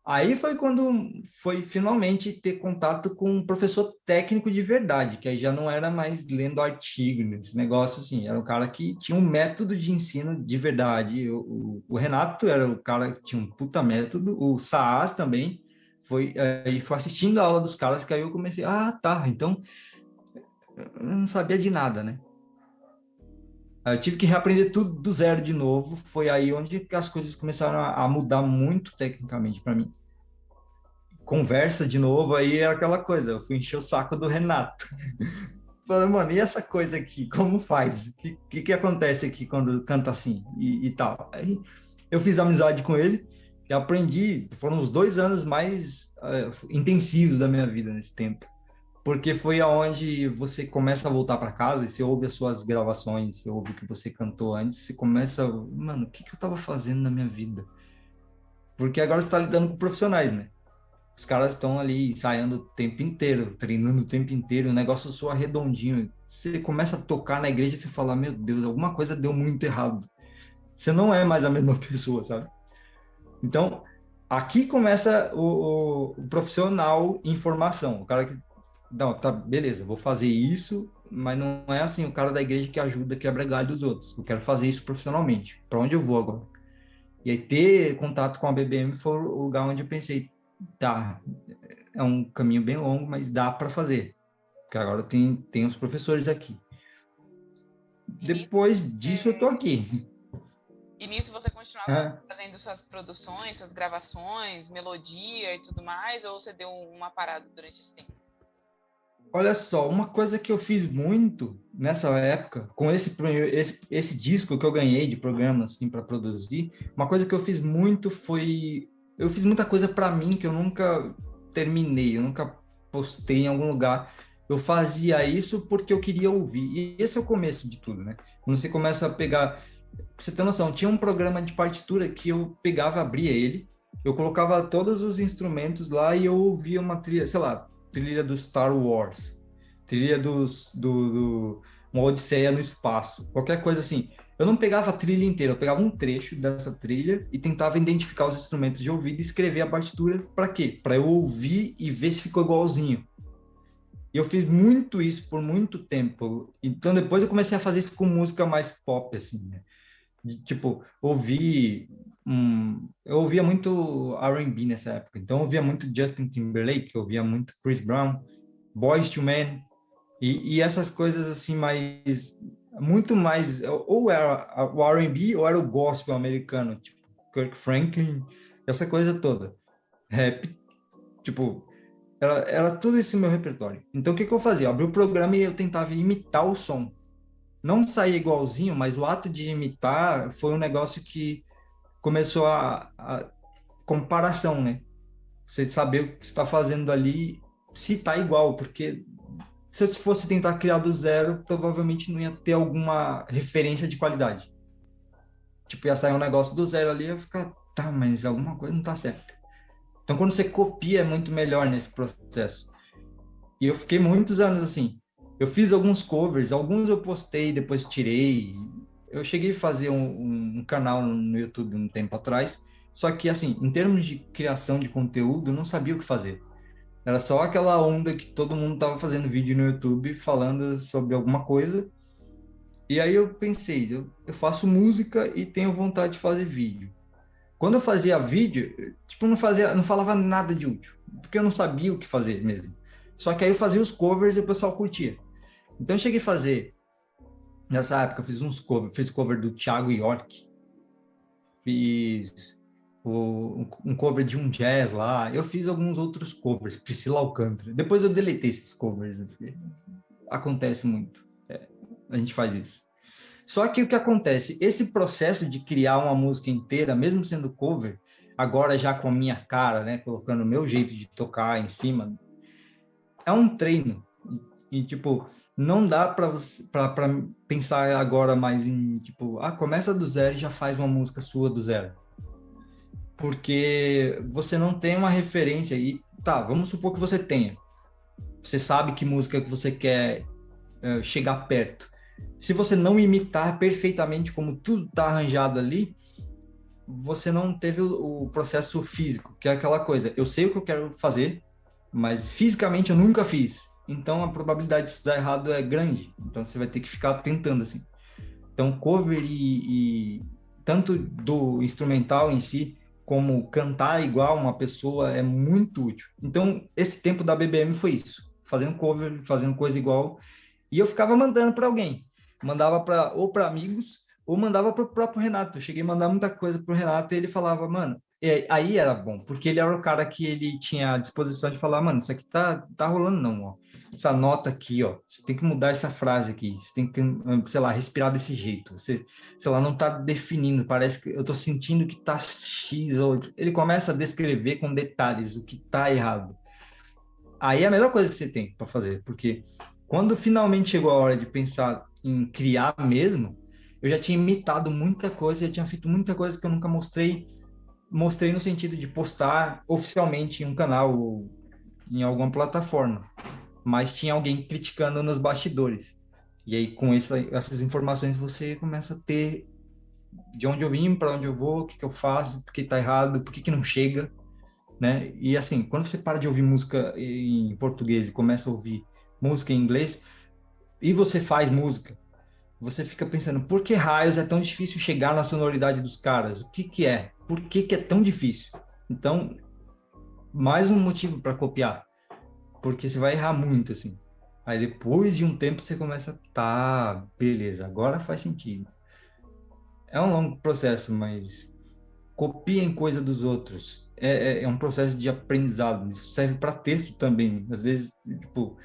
Aí foi quando foi finalmente ter contato com um professor técnico de verdade, que aí já não era mais lendo artigo, esse negócio assim, era um cara que tinha um método de ensino de verdade. O, o, o Renato era o cara que tinha um puta método, o Saas também foi aí foi assistindo a aula dos caras que aí eu comecei, ah, tá, então eu não sabia de nada, né? Eu tive que reaprender tudo do zero de novo. Foi aí onde as coisas começaram a, mudar muito tecnicamente para mim. Conversa de novo, aí era aquela coisa. Eu fui encher o saco do Renato. Falei, mano, e essa coisa aqui? Como faz? O que, que, que, acontece aqui quando canta assim e, e tal? Aí eu fiz amizade com ele e aprendi. Foram os dois anos mais uh, intensivos da minha vida nesse tempo porque foi aonde você começa a voltar para casa e você ouve as suas gravações, você ouve o que você cantou antes, você começa, mano, o que, que eu tava fazendo na minha vida? Porque agora você está lidando com profissionais, né? Os caras estão ali ensaiando o tempo inteiro, treinando o tempo inteiro, o negócio soa redondinho. Você começa a tocar na igreja e você fala, meu Deus, alguma coisa deu muito errado. Você não é mais a mesma pessoa, sabe? Então, aqui começa o, o, o profissional em formação, o cara que não, tá, beleza, vou fazer isso, mas não é assim o cara da igreja que ajuda, quebra galho dos outros. Eu quero fazer isso profissionalmente. Para onde eu vou agora? E aí ter contato com a BBM foi o lugar onde eu pensei, tá, é um caminho bem longo, mas dá para fazer. Porque agora tem, tem os professores aqui. Depois disso eu tô aqui. E nisso você continuava é. fazendo suas produções, suas gravações, melodia e tudo mais, ou você deu uma parada durante esse tempo? Olha só, uma coisa que eu fiz muito nessa época, com esse, esse, esse disco que eu ganhei de programa assim para produzir, uma coisa que eu fiz muito foi eu fiz muita coisa para mim que eu nunca terminei, eu nunca postei em algum lugar. Eu fazia isso porque eu queria ouvir. E esse é o começo de tudo, né? Quando você começa a pegar, você ter noção, tinha um programa de partitura que eu pegava, abria ele, eu colocava todos os instrumentos lá e eu ouvia uma trilha, sei lá, trilha do Star Wars, trilha dos, do, do uma Odisseia no espaço, qualquer coisa assim. Eu não pegava a trilha inteira, eu pegava um trecho dessa trilha e tentava identificar os instrumentos de ouvido e escrever a partitura para quê? Para eu ouvir e ver se ficou igualzinho. E eu fiz muito isso por muito tempo. Então depois eu comecei a fazer isso com música mais pop assim, né? De, tipo, ouvir um, eu ouvia muito R&B nessa época, então eu ouvia muito Justin Timberlake, eu ouvia muito Chris Brown, Boys to Men, e, e essas coisas assim mais, muito mais, ou era o R&B ou era o gospel americano, tipo Kirk Franklin, essa coisa toda, rap, tipo, era, era tudo isso no meu repertório. Então o que, que eu fazia? Eu abri o programa e eu tentava imitar o som. Não saía igualzinho, mas o ato de imitar foi um negócio que começou a, a comparação, né? Você saber o que está fazendo ali, se está igual, porque se eu fosse tentar criar do zero, provavelmente não ia ter alguma referência de qualidade. Tipo, ia sair um negócio do zero ali, ia ficar, tá, mas alguma coisa não tá certa. Então, quando você copia, é muito melhor nesse processo. E eu fiquei muitos anos assim. Eu fiz alguns covers, alguns eu postei, depois tirei, eu cheguei a fazer um, um, canal no YouTube um tempo atrás, só que, assim, em termos de criação de conteúdo, não sabia o que fazer. Era só aquela onda que todo mundo tava fazendo vídeo no YouTube falando sobre alguma coisa. E aí eu pensei, eu, eu faço música e tenho vontade de fazer vídeo. Quando eu fazia vídeo, tipo, não fazia, não falava nada de útil, porque eu não sabia o que fazer mesmo. Só que aí eu fazia os covers e o pessoal curtia. Então eu cheguei a fazer Nessa época eu fiz uns cover, fiz cover do Thiago York, fiz o, um cover de um jazz lá, eu fiz alguns outros covers, Priscila Alcântara. Depois eu deletei esses covers, acontece muito, é, a gente faz isso. Só que o que acontece, esse processo de criar uma música inteira, mesmo sendo cover, agora já com a minha cara, né, colocando o meu jeito de tocar em cima, é um treino. E tipo, não dá para pensar agora mais em, tipo, ah, começa do zero e já faz uma música sua do zero. Porque você não tem uma referência e, tá, vamos supor que você tenha. Você sabe que música que você quer uh, chegar perto. Se você não imitar perfeitamente como tudo tá arranjado ali, você não teve o, o processo físico, que é aquela coisa, eu sei o que eu quero fazer, mas fisicamente eu nunca fiz então a probabilidade de isso dar errado é grande. Então você vai ter que ficar tentando assim. Então cover e, e tanto do instrumental em si como cantar igual uma pessoa é muito útil. Então esse tempo da BBM foi isso, fazendo cover, fazendo coisa igual e eu ficava mandando para alguém. mandava para ou para amigos ou mandava para o próprio Renato. Eu cheguei a mandar muita coisa para o Renato e ele falava, mano, e aí era bom, porque ele era o cara que ele tinha a disposição de falar, mano, isso aqui tá, tá rolando não, ó. Essa nota aqui, ó, você tem que mudar essa frase aqui, você tem que, sei lá, respirar desse jeito. Você, sei lá, não tá definindo, parece que eu tô sentindo que tá X ou... Ele começa a descrever com detalhes o que tá errado. Aí é a melhor coisa que você tem para fazer, porque quando finalmente chegou a hora de pensar em criar mesmo, eu já tinha imitado muita coisa, já tinha feito muita coisa que eu nunca mostrei mostrei no sentido de postar oficialmente em um canal ou em alguma plataforma, mas tinha alguém criticando nos bastidores. E aí, com essa, essas informações, você começa a ter de onde eu vim, para onde eu vou, o que, que eu faço, por que está errado, por que, que não chega, né? E assim, quando você para de ouvir música em português e começa a ouvir música em inglês, e você faz música, você fica pensando, por que raios é tão difícil chegar na sonoridade dos caras? O que que é? Por que que é tão difícil? Então, mais um motivo para copiar, porque você vai errar muito, assim. Aí depois de um tempo você começa, tá, beleza, agora faz sentido. É um longo processo, mas copiem coisa dos outros. É, é, é um processo de aprendizado. Isso serve para texto também. Às vezes, tipo,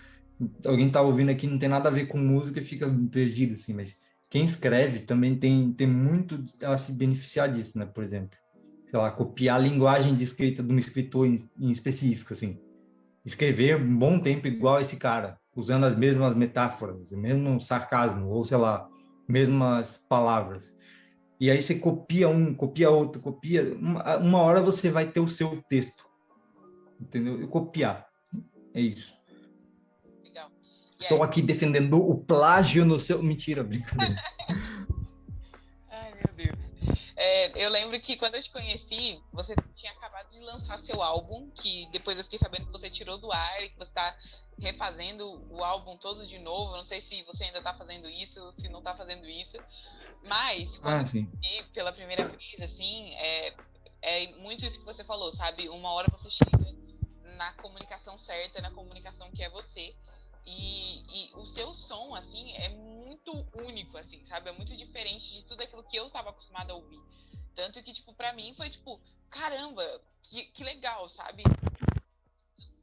alguém tá ouvindo aqui não tem nada a ver com música e fica perdido, assim, mas quem escreve também tem, tem muito a se beneficiar disso, né? Por exemplo, sei lá, copiar a linguagem de escrita de um escritor em, em específico, assim. Escrever um bom tempo igual esse cara, usando as mesmas metáforas, o mesmo sarcasmo, ou sei lá, mesmas palavras. E aí você copia um, copia outro, copia. Uma, uma hora você vai ter o seu texto. Entendeu? E copiar. É isso. Estou aqui defendendo o plágio no seu. Mentira, brincadeira. É, eu lembro que quando eu te conheci, você tinha acabado de lançar seu álbum, que depois eu fiquei sabendo que você tirou do ar e que você está refazendo o álbum todo de novo. Não sei se você ainda está fazendo isso, se não está fazendo isso. Mas, quando ah, eu vi pela primeira vez, assim, é, é muito isso que você falou, sabe? Uma hora você chega na comunicação certa, na comunicação que é você. E, e, o seu som, assim, é muito único, assim, sabe? É muito diferente de tudo aquilo que eu tava acostumada a ouvir. Tanto que, tipo, pra mim foi tipo, caramba, que, que legal, sabe?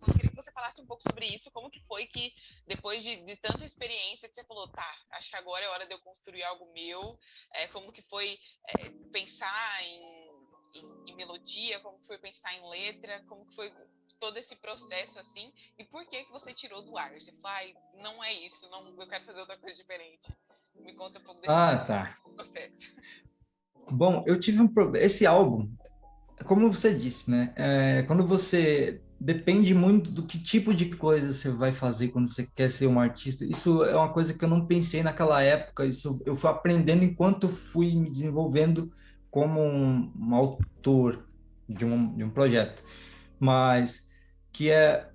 Eu queria que você falasse um pouco sobre isso, como que foi que, depois de, de tanta experiência, que você falou, tá, acho que agora é hora de eu construir algo meu, é, como que foi é, pensar em, em, em melodia, como foi pensar em letra, como foi todo esse processo assim e por que que você tirou do ar? Você falou, ai, não é isso, não, eu quero fazer outra coisa diferente. Me conta um pouco desse ah, tá. processo. Bom, eu tive um problema. Esse álbum, como você disse, né? É, quando você depende muito do que tipo de coisa você vai fazer quando você quer ser um artista. Isso é uma coisa que eu não pensei naquela época. Isso eu fui aprendendo enquanto fui me desenvolvendo como um, um autor de um, de um projeto. Mas que é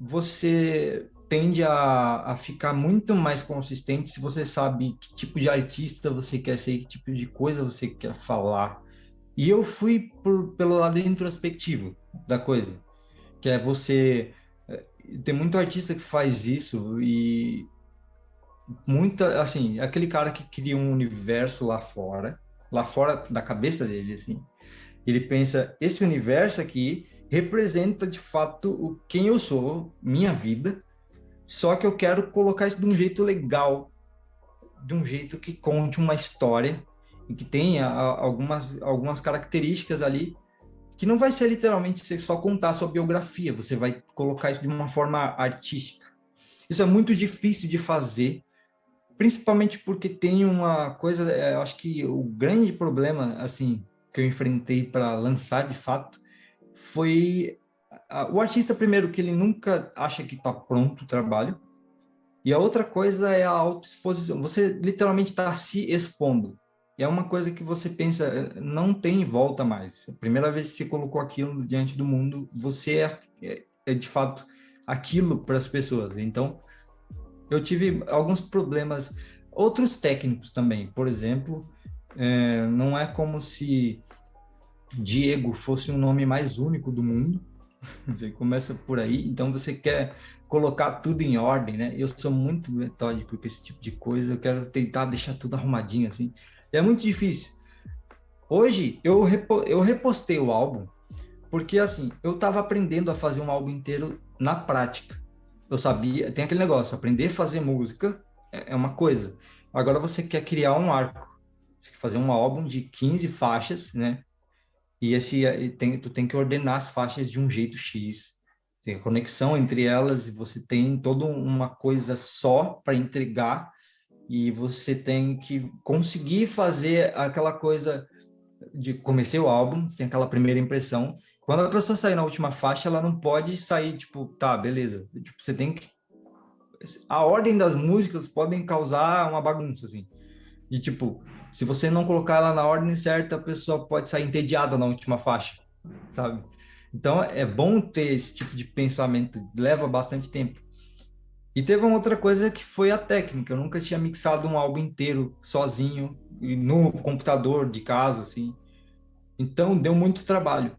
você tende a, a ficar muito mais consistente se você sabe que tipo de artista você quer ser, que tipo de coisa você quer falar. E eu fui por, pelo lado introspectivo da coisa, que é você é, tem muito artista que faz isso e muita assim aquele cara que cria um universo lá fora lá fora da cabeça dele assim ele pensa esse universo aqui representa de fato o quem eu sou, minha vida, só que eu quero colocar isso de um jeito legal, de um jeito que conte uma história e que tenha algumas, algumas características ali que não vai ser literalmente só contar sua biografia, você vai colocar isso de uma forma artística. Isso é muito difícil de fazer, principalmente porque tem uma coisa, é, eu acho que o grande problema, assim, que eu enfrentei para lançar de fato, foi o artista primeiro que ele nunca acha que está pronto o trabalho e a outra coisa é a autoexposição. Você literalmente está se expondo. E é uma coisa que você pensa, não tem volta mais. A primeira vez que você colocou aquilo diante do mundo, você é, é, é de fato aquilo para as pessoas. Então, eu tive alguns problemas, outros técnicos também. Por exemplo, é, não é como se Diego fosse um nome mais único do mundo. Você começa por aí, então você quer colocar tudo em ordem, né? Eu sou muito metódico com esse tipo de coisa, eu quero tentar deixar tudo arrumadinho assim. É muito difícil. Hoje eu, repo, eu repostei o álbum porque assim, eu estava aprendendo a fazer um álbum inteiro na prática. Eu sabia, tem aquele negócio, aprender a fazer música é, é uma coisa. Agora você quer criar um arco. Você quer fazer um álbum de 15 faixas, né? E esse tem, tu tem que ordenar as faixas de um jeito X tem a conexão entre elas e você tem toda uma coisa só para entregar e você tem que conseguir fazer aquela coisa de comecei o álbum, você tem aquela primeira impressão. Quando a pessoa sair na última faixa, ela não pode sair tipo, tá, beleza. Tipo, você tem que a ordem das músicas podem causar uma bagunça assim. De tipo, se você não colocar ela na ordem certa, a pessoa pode sair entediada na última faixa, sabe? Então é bom ter esse tipo de pensamento, leva bastante tempo. E teve uma outra coisa que foi a técnica. Eu nunca tinha mixado um álbum inteiro sozinho no computador de casa, assim. Então deu muito trabalho.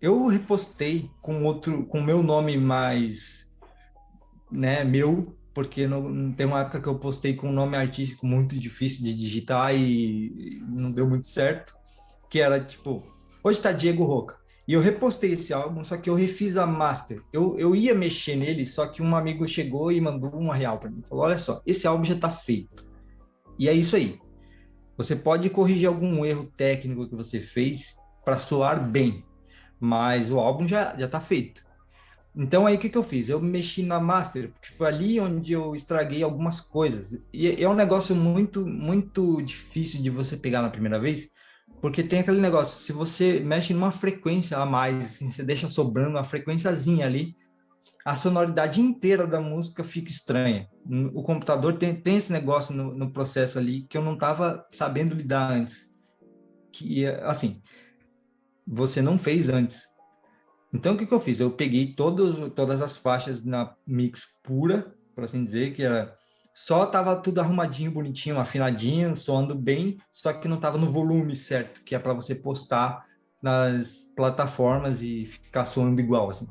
Eu repostei com outro, com meu nome mais, né, meu, porque não, tem uma época que eu postei com um nome artístico muito difícil de digitar e não deu muito certo, que era tipo, hoje tá Diego Roca. E eu repostei esse álbum, só que eu refiz a master. Eu, eu ia mexer nele, só que um amigo chegou e mandou uma real para mim. Falou: Olha só, esse álbum já está feito. E é isso aí. Você pode corrigir algum erro técnico que você fez para soar bem, mas o álbum já já está feito. Então aí o que, que eu fiz? Eu mexi na master, porque foi ali onde eu estraguei algumas coisas. E é um negócio muito muito difícil de você pegar na primeira vez, porque tem aquele negócio, se você mexe numa frequência a mais, assim, você deixa sobrando uma frequênciazinha ali, a sonoridade inteira da música fica estranha. O computador tem, tem esse negócio no, no processo ali que eu não estava sabendo lidar antes. Que, assim, você não fez antes. Então, o que, que eu fiz? Eu peguei todos, todas as faixas na mix pura, por assim dizer, que era só tava tudo arrumadinho, bonitinho, afinadinho, soando bem, só que não tava no volume certo, que é para você postar nas plataformas e ficar soando igual, assim.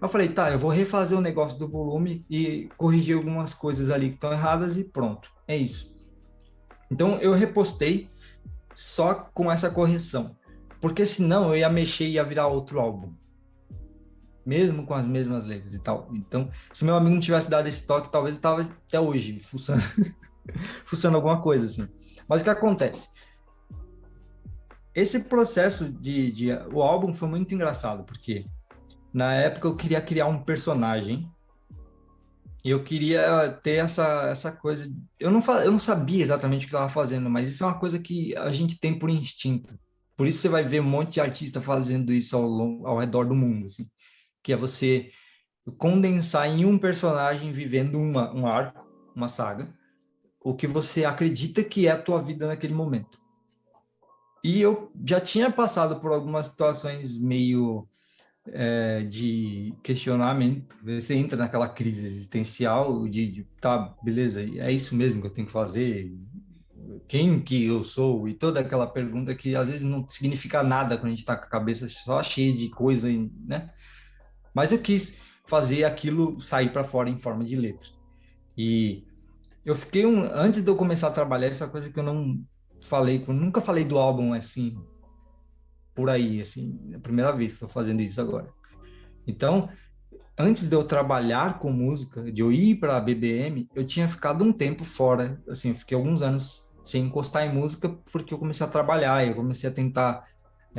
Eu falei, tá, eu vou refazer o negócio do volume e corrigir algumas coisas ali que estão erradas e pronto, é isso. Então eu repostei só com essa correção, porque senão eu ia mexer e ia virar outro álbum mesmo com as mesmas letras e tal. Então, se meu amigo não tivesse dado esse toque, talvez eu tava até hoje fuçando, fuçando alguma coisa assim. Mas o que acontece? Esse processo de, de o álbum foi muito engraçado porque na época eu queria criar um personagem e eu queria ter essa, essa coisa. Eu não, eu não sabia exatamente o que estava fazendo, mas isso é uma coisa que a gente tem por instinto. Por isso você vai ver um monte de artista fazendo isso ao, ao redor do mundo. Assim que é você condensar em um personagem vivendo uma, um arco, uma saga, o que você acredita que é a tua vida naquele momento. E eu já tinha passado por algumas situações meio é, de questionamento. Você entra naquela crise existencial de, de, tá, beleza, é isso mesmo que eu tenho que fazer? Quem que eu sou? E toda aquela pergunta que às vezes não significa nada quando a gente está com a cabeça só cheia de coisa, né? Mas eu quis fazer aquilo sair para fora em forma de letra. E eu fiquei um antes de eu começar a trabalhar essa é coisa que eu não falei, eu nunca falei do álbum assim por aí, assim, é a primeira vez que estou fazendo isso agora. Então, antes de eu trabalhar com música, de eu ir para a BBM, eu tinha ficado um tempo fora, assim, eu fiquei alguns anos sem encostar em música porque eu comecei a trabalhar, eu comecei a tentar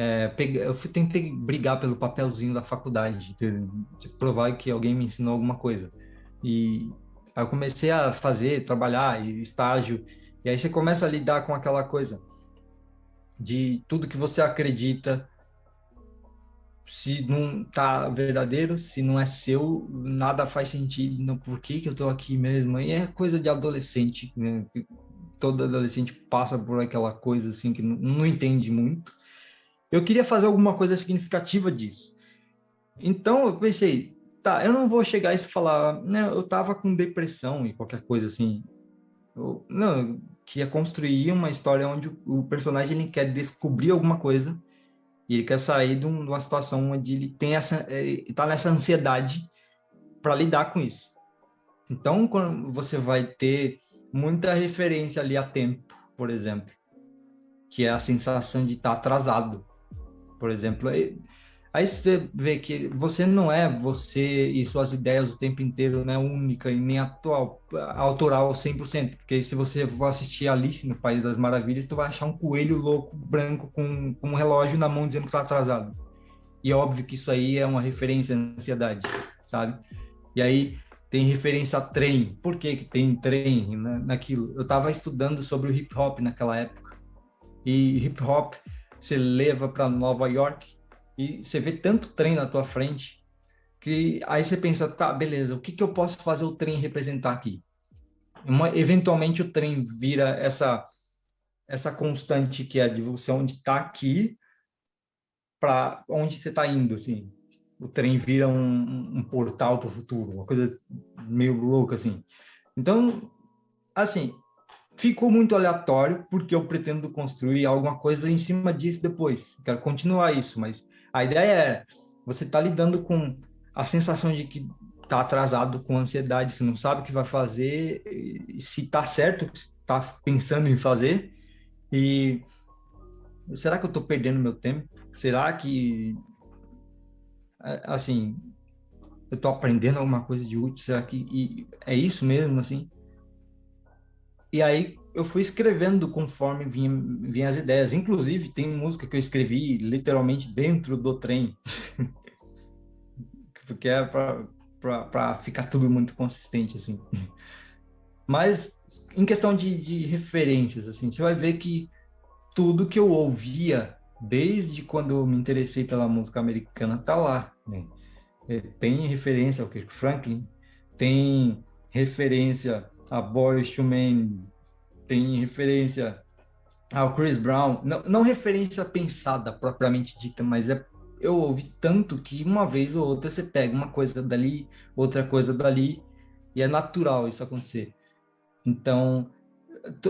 é, eu fui, tentei brigar pelo papelzinho da faculdade, de, de, provar que alguém me ensinou alguma coisa. E aí eu comecei a fazer, trabalhar, estágio, e aí você começa a lidar com aquela coisa de tudo que você acredita, se não tá verdadeiro, se não é seu, nada faz sentido, não, por que, que eu tô aqui mesmo? E é coisa de adolescente, né? todo adolescente passa por aquela coisa assim que não, não entende muito eu queria fazer alguma coisa significativa disso. Então eu pensei, tá, eu não vou chegar e falar, né, eu tava com depressão e qualquer coisa assim. Eu, não, eu queria construir uma história onde o, o personagem ele quer descobrir alguma coisa E ele quer sair de, uma situação onde ele tem essa, é, nessa ansiedade para lidar com isso. Então, quando você vai ter muita referência ali a tempo, por exemplo, que é a sensação de estar tá atrasado, por exemplo, aí, aí você vê que você não é você e suas ideias o tempo inteiro, né, única e nem atual, autoral 100%, porque se você for assistir Alice no País das Maravilhas, tu vai achar um coelho louco branco com, com um relógio na mão dizendo que tá atrasado. E é óbvio que isso aí é uma referência à ansiedade, sabe? E aí tem referência a trem. Por que, que tem trem naquilo? Eu estava estudando sobre o hip hop naquela época. E hip hop você leva para Nova York e você vê tanto trem na tua frente que aí você pensa, tá, beleza, o que, que eu posso fazer o trem representar aqui? Uma, eventualmente o trem vira essa essa constante que é de você onde está aqui para onde você está indo, assim o trem vira um, um portal para o futuro, uma coisa meio louca assim. Então, assim, ficou muito aleatório porque eu pretendo construir alguma coisa em cima disso depois. Quero continuar isso, mas a ideia é você tá lidando com a sensação de que tá atrasado com ansiedade, você não sabe o que vai fazer, se tá certo, tá pensando em fazer e será que eu tô perdendo meu tempo? Será que assim, eu tô aprendendo alguma coisa de útil, será que é isso mesmo, assim? E aí eu fui escrevendo conforme vinha, vinha as ideias. Inclusive, tem música que eu escrevi literalmente dentro do trem. Porque é para ficar tudo muito consistente, assim. Mas, em questão de, de referências, assim, você vai ver que tudo que eu ouvia desde quando eu me interessei pela música americana, tá lá. Né? É, tem referência ao Kirk Franklin, tem referência a to Men, tem referência ao Chris Brown, não, não referência pensada propriamente dita, mas é eu ouvi tanto que uma vez ou outra você pega uma coisa dali, outra coisa dali, e é natural isso acontecer. Então,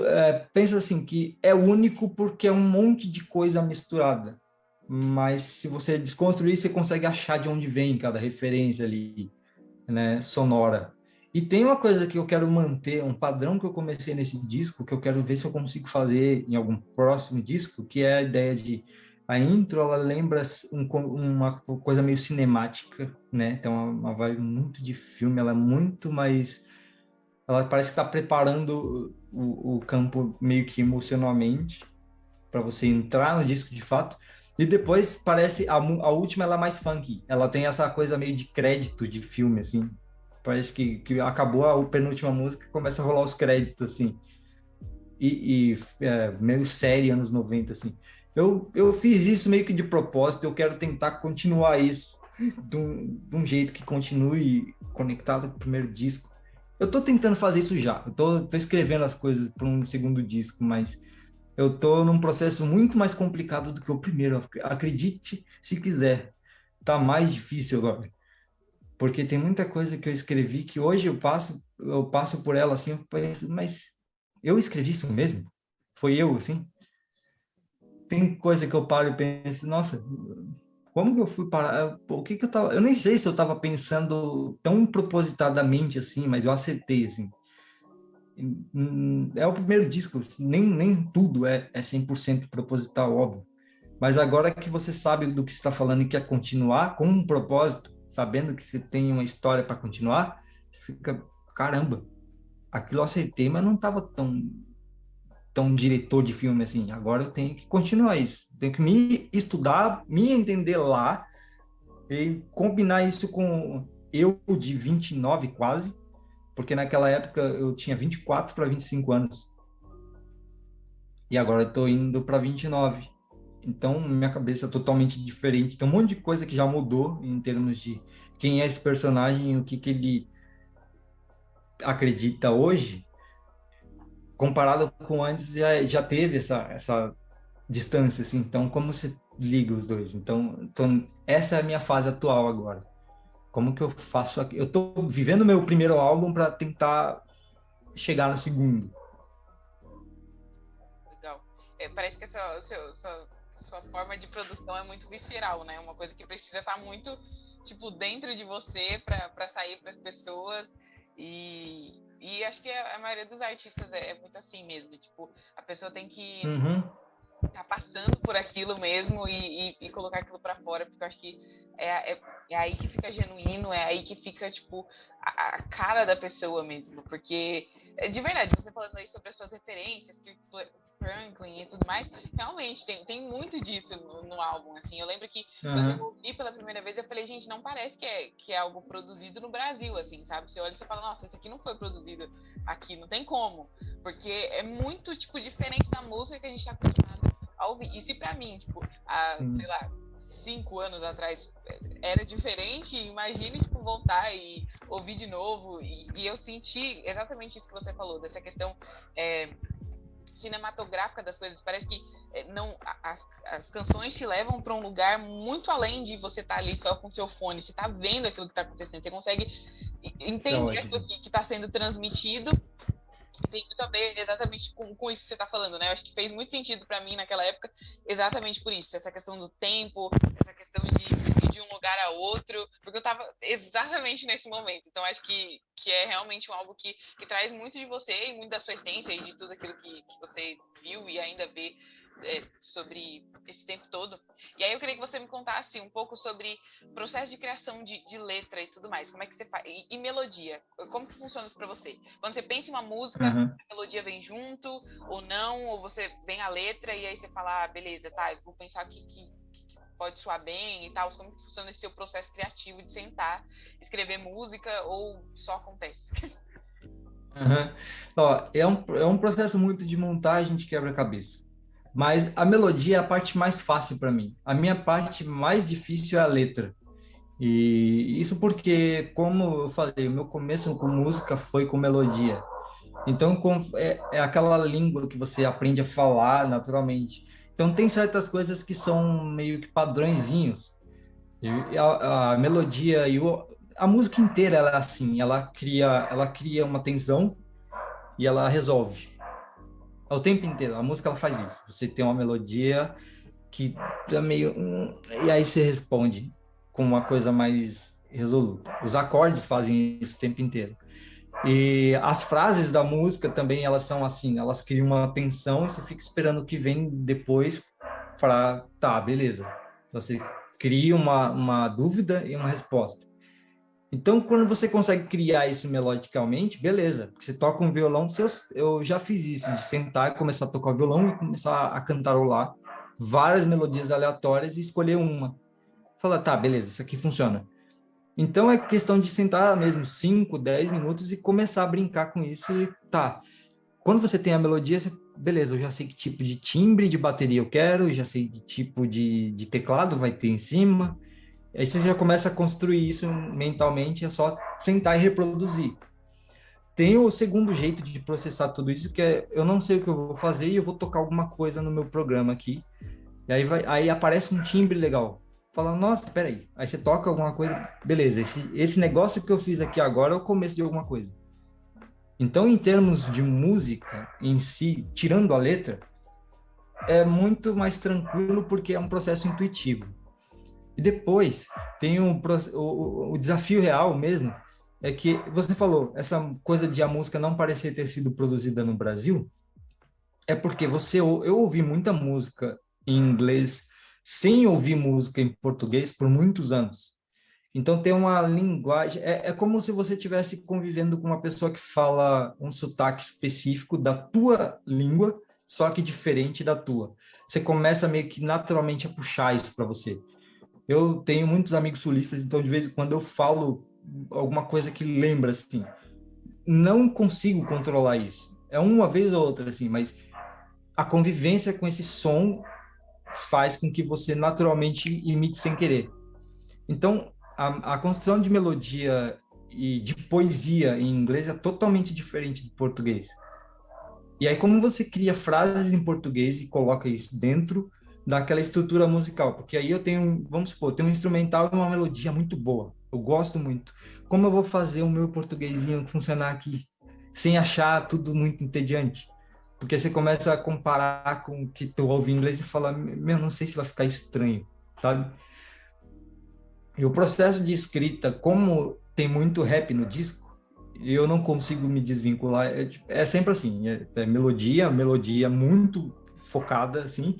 é, pensa assim que é único porque é um monte de coisa misturada. Mas se você desconstruir, você consegue achar de onde vem cada referência ali, né, sonora. E tem uma coisa que eu quero manter, um padrão que eu comecei nesse disco, que eu quero ver se eu consigo fazer em algum próximo disco, que é a ideia de a intro, ela lembra um, uma coisa meio cinemática, né? Então, uma, uma vibe muito de filme, ela é muito mais ela parece que está preparando o, o, campo meio que emocionalmente para você entrar no disco de fato. E depois parece a, a última ela é mais funky. Ela tem essa coisa meio de crédito de filme assim. Parece que, que acabou a penúltima música e começa a rolar os créditos assim. E, e é, meio série anos 90 assim. Eu, eu fiz isso meio que de propósito, eu quero tentar continuar isso de um, de um jeito que continue conectado com o primeiro disco eu tô tentando fazer isso já. Eu tô, tô escrevendo as coisas para um segundo disco, mas eu tô num processo muito mais complicado do que o primeiro. Acredite se quiser. Tá mais difícil agora. Porque tem muita coisa que eu escrevi que hoje eu passo, eu passo por ela assim, eu penso, mas eu escrevi isso mesmo? Foi eu, assim? Tem coisa que eu paro e penso, nossa, como que eu fui parar? O que que eu tava? Eu nem sei se eu tava pensando tão propositadamente assim, mas eu acertei assim. É o primeiro disco, nem, nem tudo é, é 100% proposital, óbvio. Mas agora que você sabe do que está falando e quer continuar com um propósito, sabendo que você tem uma história para continuar, você fica, caramba, aquilo eu acertei, mas não estava tão tão diretor de filme assim. Agora eu tenho que continuar isso. Tenho que me estudar, me entender lá e combinar isso com eu de 29 quase, porque naquela época eu tinha 24 para 25 anos. E agora eu tô indo para 29. Então, minha cabeça é totalmente diferente. Tem um monte de coisa que já mudou em termos de quem é esse personagem, o que, que ele acredita hoje comparado com antes, já, já teve essa, essa distância, assim. Então, como você liga os dois? Então, essa é a minha fase atual agora. Como que eu faço aqui? Eu estou vivendo meu primeiro álbum para tentar chegar no segundo. Legal. É, parece que essa, seu, sua, sua forma de produção é muito visceral, né? Uma coisa que precisa estar muito, tipo, dentro de você para sair para as pessoas. E, e acho que a, a maioria dos artistas é, é, muito assim mesmo. Tipo, a pessoa tem que uhum. tá passando por aquilo mesmo e, e, e colocar aquilo para fora, porque eu acho que é, é, é, aí que fica genuíno, é aí que fica, tipo, a, a cara da pessoa mesmo. Porque, de verdade, você falando aí sobre as suas referências, que Franklin e tudo mais, realmente tem, tem muito disso no, no álbum, assim. Eu lembro que uhum. quando eu ouvi pela primeira vez, eu falei, gente, não parece que é, que é algo produzido no Brasil, assim, sabe? Você olha e você fala, nossa, isso aqui não foi produzido aqui, não tem como. Porque é muito, tipo, diferente da música que a gente tá acostumado a ouvir. E se pra mim, tipo, há, sei lá, cinco anos atrás era diferente, imagine, tipo, voltar e ouvir de novo. E, e eu senti exatamente isso que você falou, dessa questão... É, cinematográfica das coisas. Parece que eh, não as, as canções te levam para um lugar muito além de você estar tá ali só com seu fone. Você está vendo aquilo que está acontecendo. Você consegue entender é aquilo que está sendo transmitido. Tem muito a ver exatamente com, com isso que você está falando, né? Eu acho que fez muito sentido para mim naquela época, exatamente por isso. Essa questão do tempo, essa questão de um lugar a outro, porque eu estava exatamente nesse momento. Então, acho que, que é realmente um álbum que, que traz muito de você e muito da sua essência e de tudo aquilo que, que você viu e ainda vê é, sobre esse tempo todo. E aí eu queria que você me contasse um pouco sobre o processo de criação de, de letra e tudo mais. Como é que você faz? E, e melodia. Como que funciona isso para você? Quando você pensa em uma música, uhum. a melodia vem junto ou não? Ou você vem a letra e aí você fala, ah, beleza, tá, eu vou pensar aqui que pode soar bem e tal? Como funciona esse seu processo criativo de sentar, escrever música ou só acontece? Uhum. Ó, é, um, é um processo muito de montagem de quebra-cabeça. Mas a melodia é a parte mais fácil para mim. A minha parte mais difícil é a letra. E isso porque, como eu falei, o meu começo com música foi com melodia. Então, com, é, é aquela língua que você aprende a falar naturalmente. Então tem certas coisas que são meio que padrõezinhos. E a, a melodia e o, a música inteira ela é assim, ela cria, ela cria uma tensão e ela resolve. O tempo inteiro, a música ela faz isso. Você tem uma melodia que é meio hum, e aí você responde com uma coisa mais resoluta. Os acordes fazem isso o tempo inteiro. E as frases da música também, elas são assim, elas criam uma tensão e você fica esperando o que vem depois para, tá, beleza. Você cria uma, uma dúvida e uma resposta. Então, quando você consegue criar isso melodicamente, beleza. Porque você toca um violão, eu já fiz isso, de sentar e começar a tocar violão e começar a cantarolar várias melodias aleatórias e escolher uma. Fala, tá, beleza, isso aqui funciona. Então é questão de sentar mesmo 5, 10 minutos e começar a brincar com isso e tá. Quando você tem a melodia, você, beleza, eu já sei que tipo de timbre de bateria eu quero, já sei que tipo de, de teclado vai ter em cima. Aí você já começa a construir isso mentalmente, é só sentar e reproduzir. Tem o segundo jeito de processar tudo isso, que é eu não sei o que eu vou fazer e eu vou tocar alguma coisa no meu programa aqui. E aí, vai, aí aparece um timbre legal fala, nossa, peraí. Aí você toca alguma coisa, beleza, esse, esse negócio que eu fiz aqui agora é o começo de alguma coisa. Então, em termos de música em si, tirando a letra, é muito mais tranquilo porque é um processo intuitivo. E depois tem um, o, o desafio real mesmo, é que você falou, essa coisa de a música não parecer ter sido produzida no Brasil, é porque você eu ouvi muita música em inglês sem ouvir música em português por muitos anos. Então tem uma linguagem, é, é como se você estivesse convivendo com uma pessoa que fala um sotaque específico da tua língua, só que diferente da tua. Você começa meio que naturalmente a puxar isso para você. Eu tenho muitos amigos sulistas, então de vez em quando eu falo alguma coisa que lembra assim. Não consigo controlar isso. É uma vez ou outra assim, mas a convivência com esse som faz com que você naturalmente imite sem querer. Então, a, a construção de melodia e de poesia em inglês é totalmente diferente do português. E aí, como você cria frases em português e coloca isso dentro daquela estrutura musical? Porque aí eu tenho, vamos supor, tenho um instrumental e uma melodia muito boa. Eu gosto muito. Como eu vou fazer o meu portuguesinho funcionar aqui sem achar tudo muito entediante? Porque você começa a comparar com o que tu ouve em inglês e fala, meu, não sei se vai ficar estranho, sabe? E o processo de escrita, como tem muito rap no disco, eu não consigo me desvincular. É, tipo, é sempre assim, é, é, melodia, melodia muito focada, assim,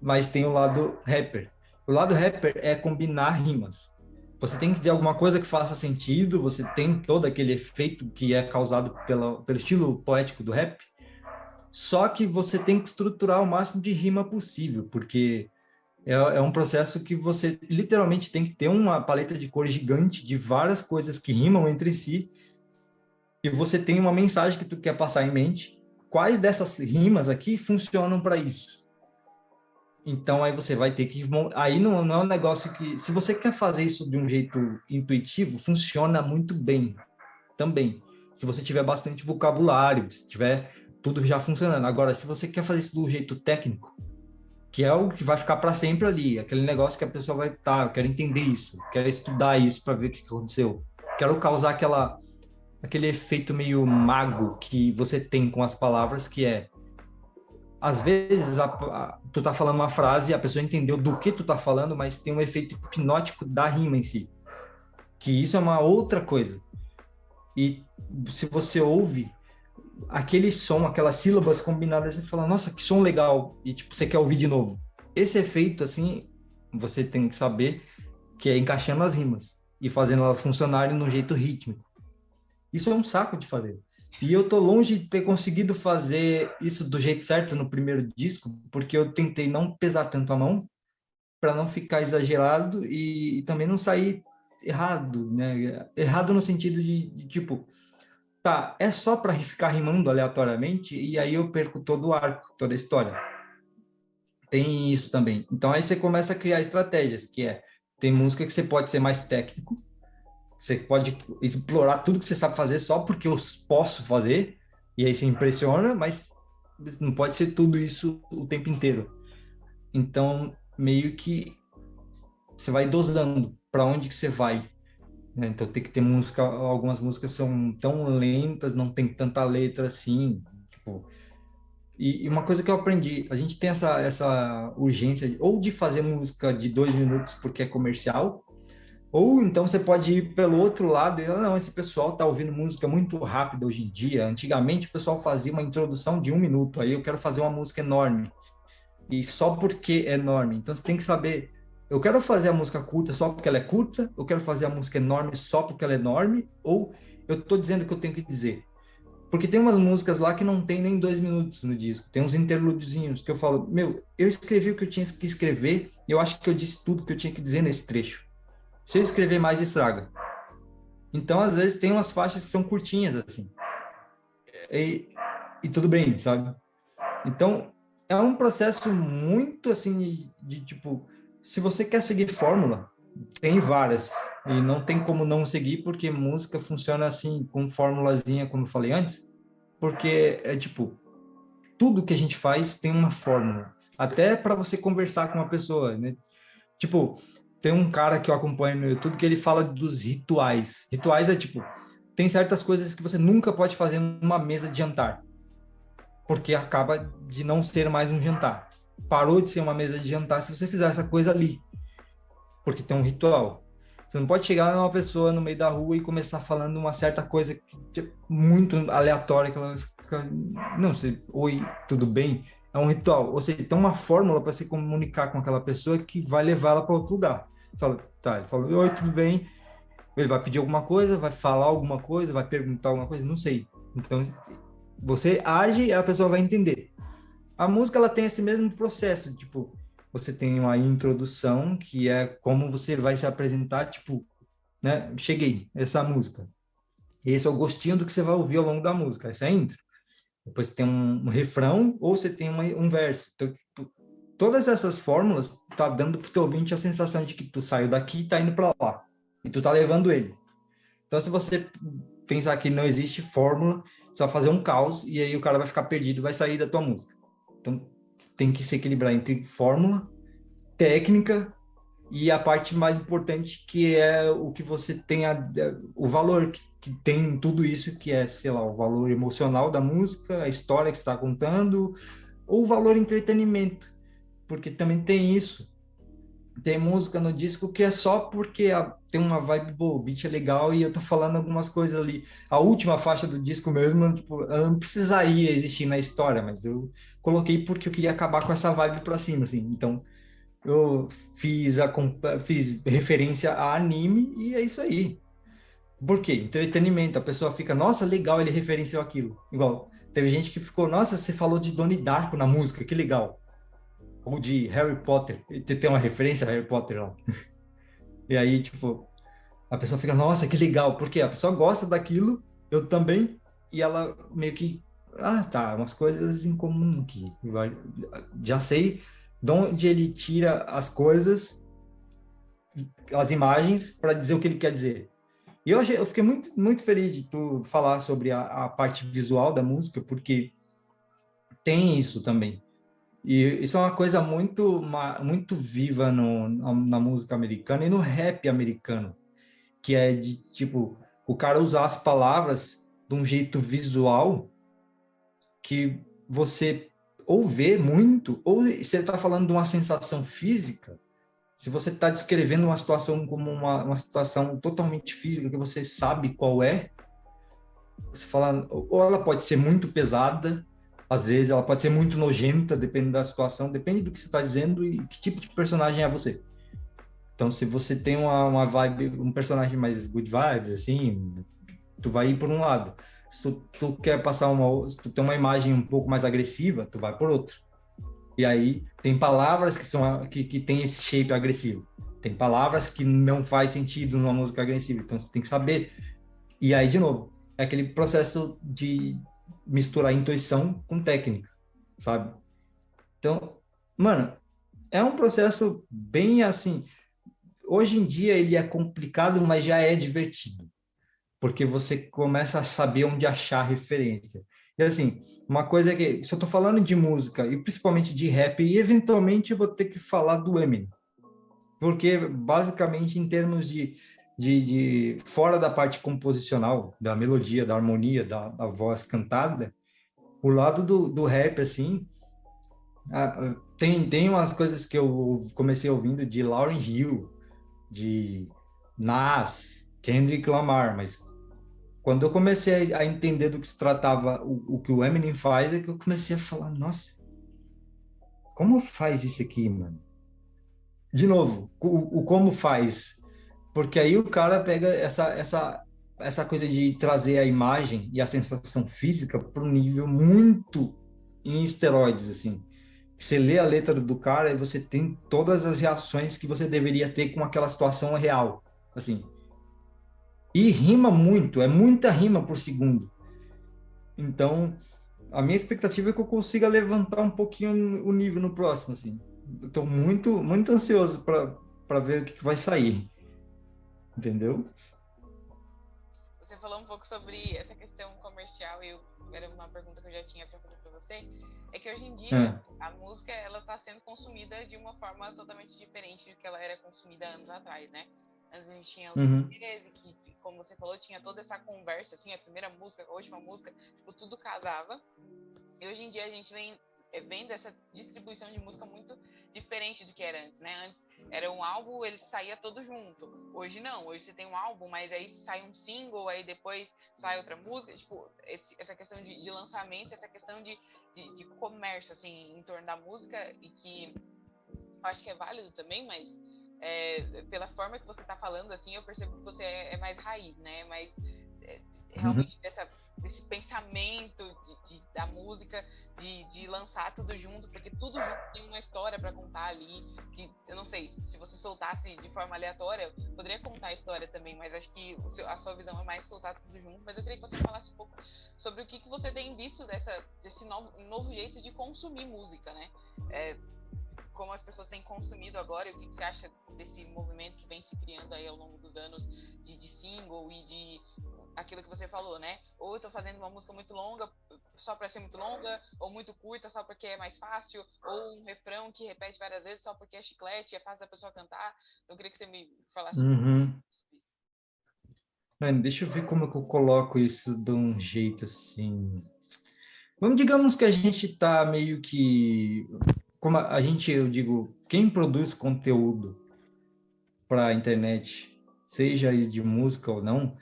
mas tem o lado rapper. O lado rapper é combinar rimas. Você tem que dizer alguma coisa que faça sentido, você tem todo aquele efeito que é causado pela, pelo estilo poético do rap, só que você tem que estruturar o máximo de rima possível, porque é, é, um processo que você literalmente tem que ter uma paleta de cor gigante de várias coisas que rimam entre si e você tem uma mensagem que tu quer passar em mente. Quais dessas rimas aqui funcionam para isso? Então aí você vai ter que aí não, não é um negócio que se você quer fazer isso de um jeito intuitivo funciona muito bem também. Se você tiver bastante vocabulário, se tiver tudo já funcionando. Agora, se você quer fazer isso do jeito técnico, que é o que vai ficar para sempre ali, aquele negócio que a pessoa vai tá, eu quero entender isso, quero estudar isso para ver o que aconteceu, quero causar aquela aquele efeito meio mago que você tem com as palavras, que é às vezes a, a, tu tá falando uma frase, a pessoa entendeu do que tu tá falando, mas tem um efeito hipnótico da rima em si. Que isso é uma outra coisa. E se você ouve aquele som, aquelas sílabas combinadas, você fala, nossa, que som legal, e tipo, você quer ouvir de novo. Esse efeito, assim, você tem que saber que é encaixando as rimas e fazendo elas funcionarem no jeito rítmico. Isso é um saco de fazer. E eu tô longe de ter conseguido fazer isso do jeito certo no primeiro disco, porque eu tentei não pesar tanto a mão para não ficar exagerado e, e, também não sair errado, né? Errado no sentido de, de tipo, tá, é só para ficar rimando aleatoriamente e aí eu perco todo o arco, toda a história. Tem isso também. Então aí você começa a criar estratégias, que é tem música que você pode ser mais técnico, você pode explorar tudo que você sabe fazer só porque eu posso fazer, e aí você impressiona, mas não pode ser tudo isso o tempo inteiro. Então, meio que você vai dosando para onde que você vai. Né? Então tem que ter música, algumas músicas são tão lentas, não tem tanta letra assim, tipo, e, uma coisa que eu aprendi, a gente tem essa, essa urgência de, ou de fazer música de dois minutos porque é comercial, ou então você pode ir pelo outro lado e não, esse pessoal está ouvindo música muito rápida hoje em dia. Antigamente o pessoal fazia uma introdução de um minuto, aí eu quero fazer uma música enorme. E só porque é enorme. Então você tem que saber eu quero fazer a música curta só porque ela é curta, eu quero fazer a música enorme só porque ela é enorme, ou eu estou dizendo o que eu tenho que dizer. Porque tem umas músicas lá que não tem nem dois minutos no disco, tem uns interlúdiozinhos que eu falo, meu, eu escrevi o que eu tinha que escrever e eu acho que eu disse tudo que eu tinha que dizer nesse trecho. Se eu escrever mais, estraga. Então, às vezes, tem umas faixas que são curtinhas, assim. E, e tudo bem, sabe? Então, é um processo muito, assim, de, de tipo se você quer seguir fórmula, tem várias. E não tem como não seguir, porque música funciona assim, com fórmulazinha, como eu falei antes. Porque é tipo, tudo que a gente faz tem uma fórmula. Até para você conversar com uma pessoa, né? Tipo, tem um cara que eu acompanho no YouTube que ele fala dos rituais. Rituais é tipo, tem certas coisas que você nunca pode fazer numa mesa de jantar. Porque acaba de não ser mais um jantar parou de ser uma mesa de jantar se você fizer essa coisa ali. Porque tem um ritual. Você não pode chegar numa pessoa no meio da rua e começar falando uma certa coisa que, é muito aleatória que ela vai ficar, não sei, oi, tudo bem? É um ritual. Ou seja, tem uma fórmula para se comunicar com aquela pessoa que vai levá-la para outro lugar. Fala, tá, ele falou, oi, tudo bem? Ele vai pedir alguma coisa, vai falar alguma coisa, vai perguntar alguma coisa, não sei. Então, você age e a pessoa vai entender. A música ela tem esse mesmo processo, tipo, você tem uma introdução que é como você vai se apresentar, tipo, né? Cheguei, essa música. Esse é o gostinho do que você vai ouvir ao longo da música, essa é a intro. Depois tem um, um refrão ou você tem uma, um verso. Então, tipo, todas essas fórmulas tá dando pro teu ouvinte a sensação de que tu saiu daqui e tá indo para lá. E tu tá levando ele. Então, se você pensar que não existe fórmula, você vai fazer um caos e aí o cara vai ficar perdido, vai sair da tua música. Então, tem que se equilibrar entre fórmula, técnica e a parte mais importante que é o que você tem a, o valor que, que tem tudo isso que é sei lá o valor emocional da música a história que está contando ou o valor entretenimento porque também tem isso tem música no disco que é só porque a, tem uma vibe boa, o beat é legal e eu tô falando algumas coisas ali. A última faixa do disco mesmo, tipo, ela não precisaria existir na história, mas eu coloquei porque eu queria acabar com essa vibe pra cima, assim. Então, eu fiz, a, fiz referência a anime e é isso aí. Por quê? Entretenimento. A pessoa fica, nossa, legal, ele referenciou aquilo. Igual, teve gente que ficou, nossa, você falou de Donnie Darko na música, que legal. Ou de Harry Potter. Tem uma referência a Harry Potter lá. e aí, tipo, a pessoa fica, nossa, que legal. Porque a pessoa gosta daquilo, eu também, e ela meio que, ah, tá, umas coisas em comum aqui. Já sei de onde ele tira as coisas, as imagens, para dizer o que ele quer dizer. E eu, achei, eu fiquei muito, muito feliz de tu falar sobre a, a parte visual da música, porque tem isso também. E isso é uma coisa muito, muito viva no, na música americana e no rap americano, que é de, tipo, o cara usar as palavras de um jeito visual que você ou vê muito, ou ele está falando de uma sensação física, se você está descrevendo uma situação como uma, uma situação totalmente física, que você sabe qual é, você fala, ou ela pode ser muito pesada, às vezes ela pode ser muito nojenta, dependendo da situação, depende do que você está dizendo e que tipo de personagem é você. Então, se você tem uma, uma vibe, um personagem mais good vibes, assim, tu vai ir por um lado se tu, tu, quer passar uma, se tu tem uma imagem um pouco mais agressiva, tu vai por outro. E aí tem palavras que são que, que tem esse shape agressivo. Tem palavras que não faz sentido numa música agressiva, então você tem que saber. E aí de novo, é aquele processo de misturar intuição com técnica, sabe? Então, mano, é um processo bem assim. Hoje em dia ele é complicado, mas já é divertido porque você começa a saber onde achar referência. E assim, uma coisa é que, se eu estou falando de música, e principalmente de rap, e eventualmente eu vou ter que falar do Eminem. Porque, basicamente, em termos de, de, de fora da parte composicional, da melodia, da harmonia, da, da voz cantada, o lado do, do rap, assim, tem, tem umas coisas que eu comecei ouvindo de Lauryn Hill, de Nas, Kendrick Lamar, mas quando eu comecei a entender do que se tratava o, o que o Eminem faz, é que eu comecei a falar, nossa, como faz isso aqui, mano? De novo, o, o como faz? Porque aí o cara pega essa, essa, essa coisa de trazer a imagem e a sensação física para um nível muito em esteroides, assim. Você lê a letra do cara e você tem todas as reações que você deveria ter com aquela situação real, assim. E rima muito, é muita rima por segundo. Então, a minha expectativa é que eu consiga levantar um pouquinho o nível no próximo, assim. Estou muito, muito ansioso para ver o que, que vai sair. Entendeu? Você falou um pouco sobre essa questão comercial e eu, era uma pergunta que eu já tinha para fazer para você. É que hoje em dia é. a música ela está sendo consumida de uma forma totalmente diferente do que ela era consumida anos atrás, né? Antes a gente tinha os uhum. CDs, que como você falou, tinha toda essa conversa, assim, a primeira música, a última música, tipo, tudo casava. E hoje em dia a gente vem eh, vendo essa distribuição de música muito diferente do que era antes, né? Antes era um álbum, ele saía todo junto. Hoje não, hoje você tem um álbum, mas aí sai um single, aí depois sai outra música. Tipo, esse, essa questão de, de, lançamento, essa questão de, de, de, comércio, assim, em torno da música, e que eu acho que é válido também, mas é, pela forma que você está falando, assim, eu percebo que você é, é mais raiz, né? Mais é, realmente uhum. dessa, desse pensamento de, de, da música, de, de lançar tudo junto, porque tudo junto tem uma história para contar ali. Que eu não sei, se você soltasse de forma aleatória, poderia contar a história também, mas acho que seu, a sua visão é mais soltar tudo junto. Mas eu queria que você falasse um pouco sobre o que, que você tem visto dessa, desse novo, novo jeito de consumir música, né? Como as pessoas têm consumido agora, e o que, que, você acha desse movimento que vem se criando aí ao longo dos anos de, de single e de aquilo que você falou, né? Ou eu tô fazendo uma música muito longa só para ser muito longa, ou muito curta só porque é mais fácil, ou um refrão que repete várias vezes só porque é chiclete e é fácil da pessoa cantar. Então, eu queria que você me falasse uhum. sobre isso. Mano, deixa eu ver como eu coloco isso de um jeito assim. Vamos, digamos que a gente tá meio que. Como a gente, eu digo, quem produz conteúdo para a internet, seja de música ou não,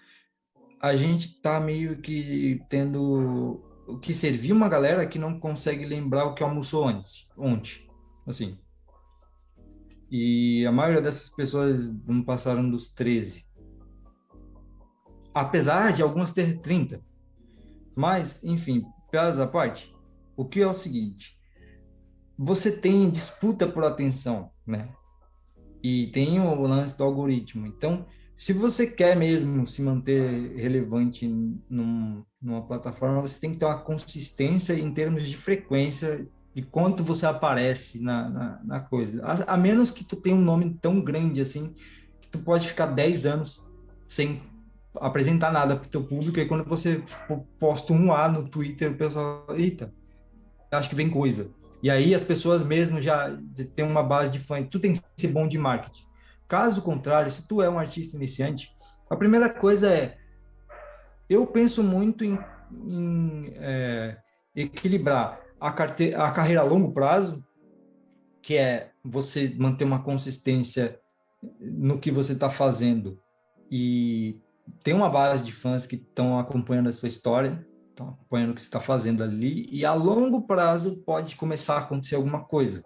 a gente tá meio que tendo o que servir uma galera que não consegue lembrar o que almoçou antes, ontem, assim. E a maioria dessas pessoas não passaram dos 13. Apesar de algumas ter 30. Mas, enfim, piadas à parte, o que é o seguinte, você tem disputa por atenção, né? E tem o lance do algoritmo. Então, se você quer mesmo se manter relevante num, numa plataforma, você tem que ter uma consistência em termos de frequência de quanto você aparece na, na, na coisa. A, a, menos que tu tenha um nome tão grande assim, que tu pode ficar 10 anos sem apresentar nada para o teu público, e quando você tipo, posta um A no Twitter, o pessoal, eita, acho que vem coisa. E aí as pessoas mesmo já têm uma base de fã, tu tem que ser bom de marketing. Caso contrário, se tu é um artista iniciante, a primeira coisa é, eu penso muito em, em é, equilibrar a, carte a carreira a longo prazo, que é você manter uma consistência no que você está fazendo e tem uma base de fãs que estão acompanhando a sua história, estão acompanhando o que você está fazendo ali, e a longo prazo pode começar a acontecer alguma coisa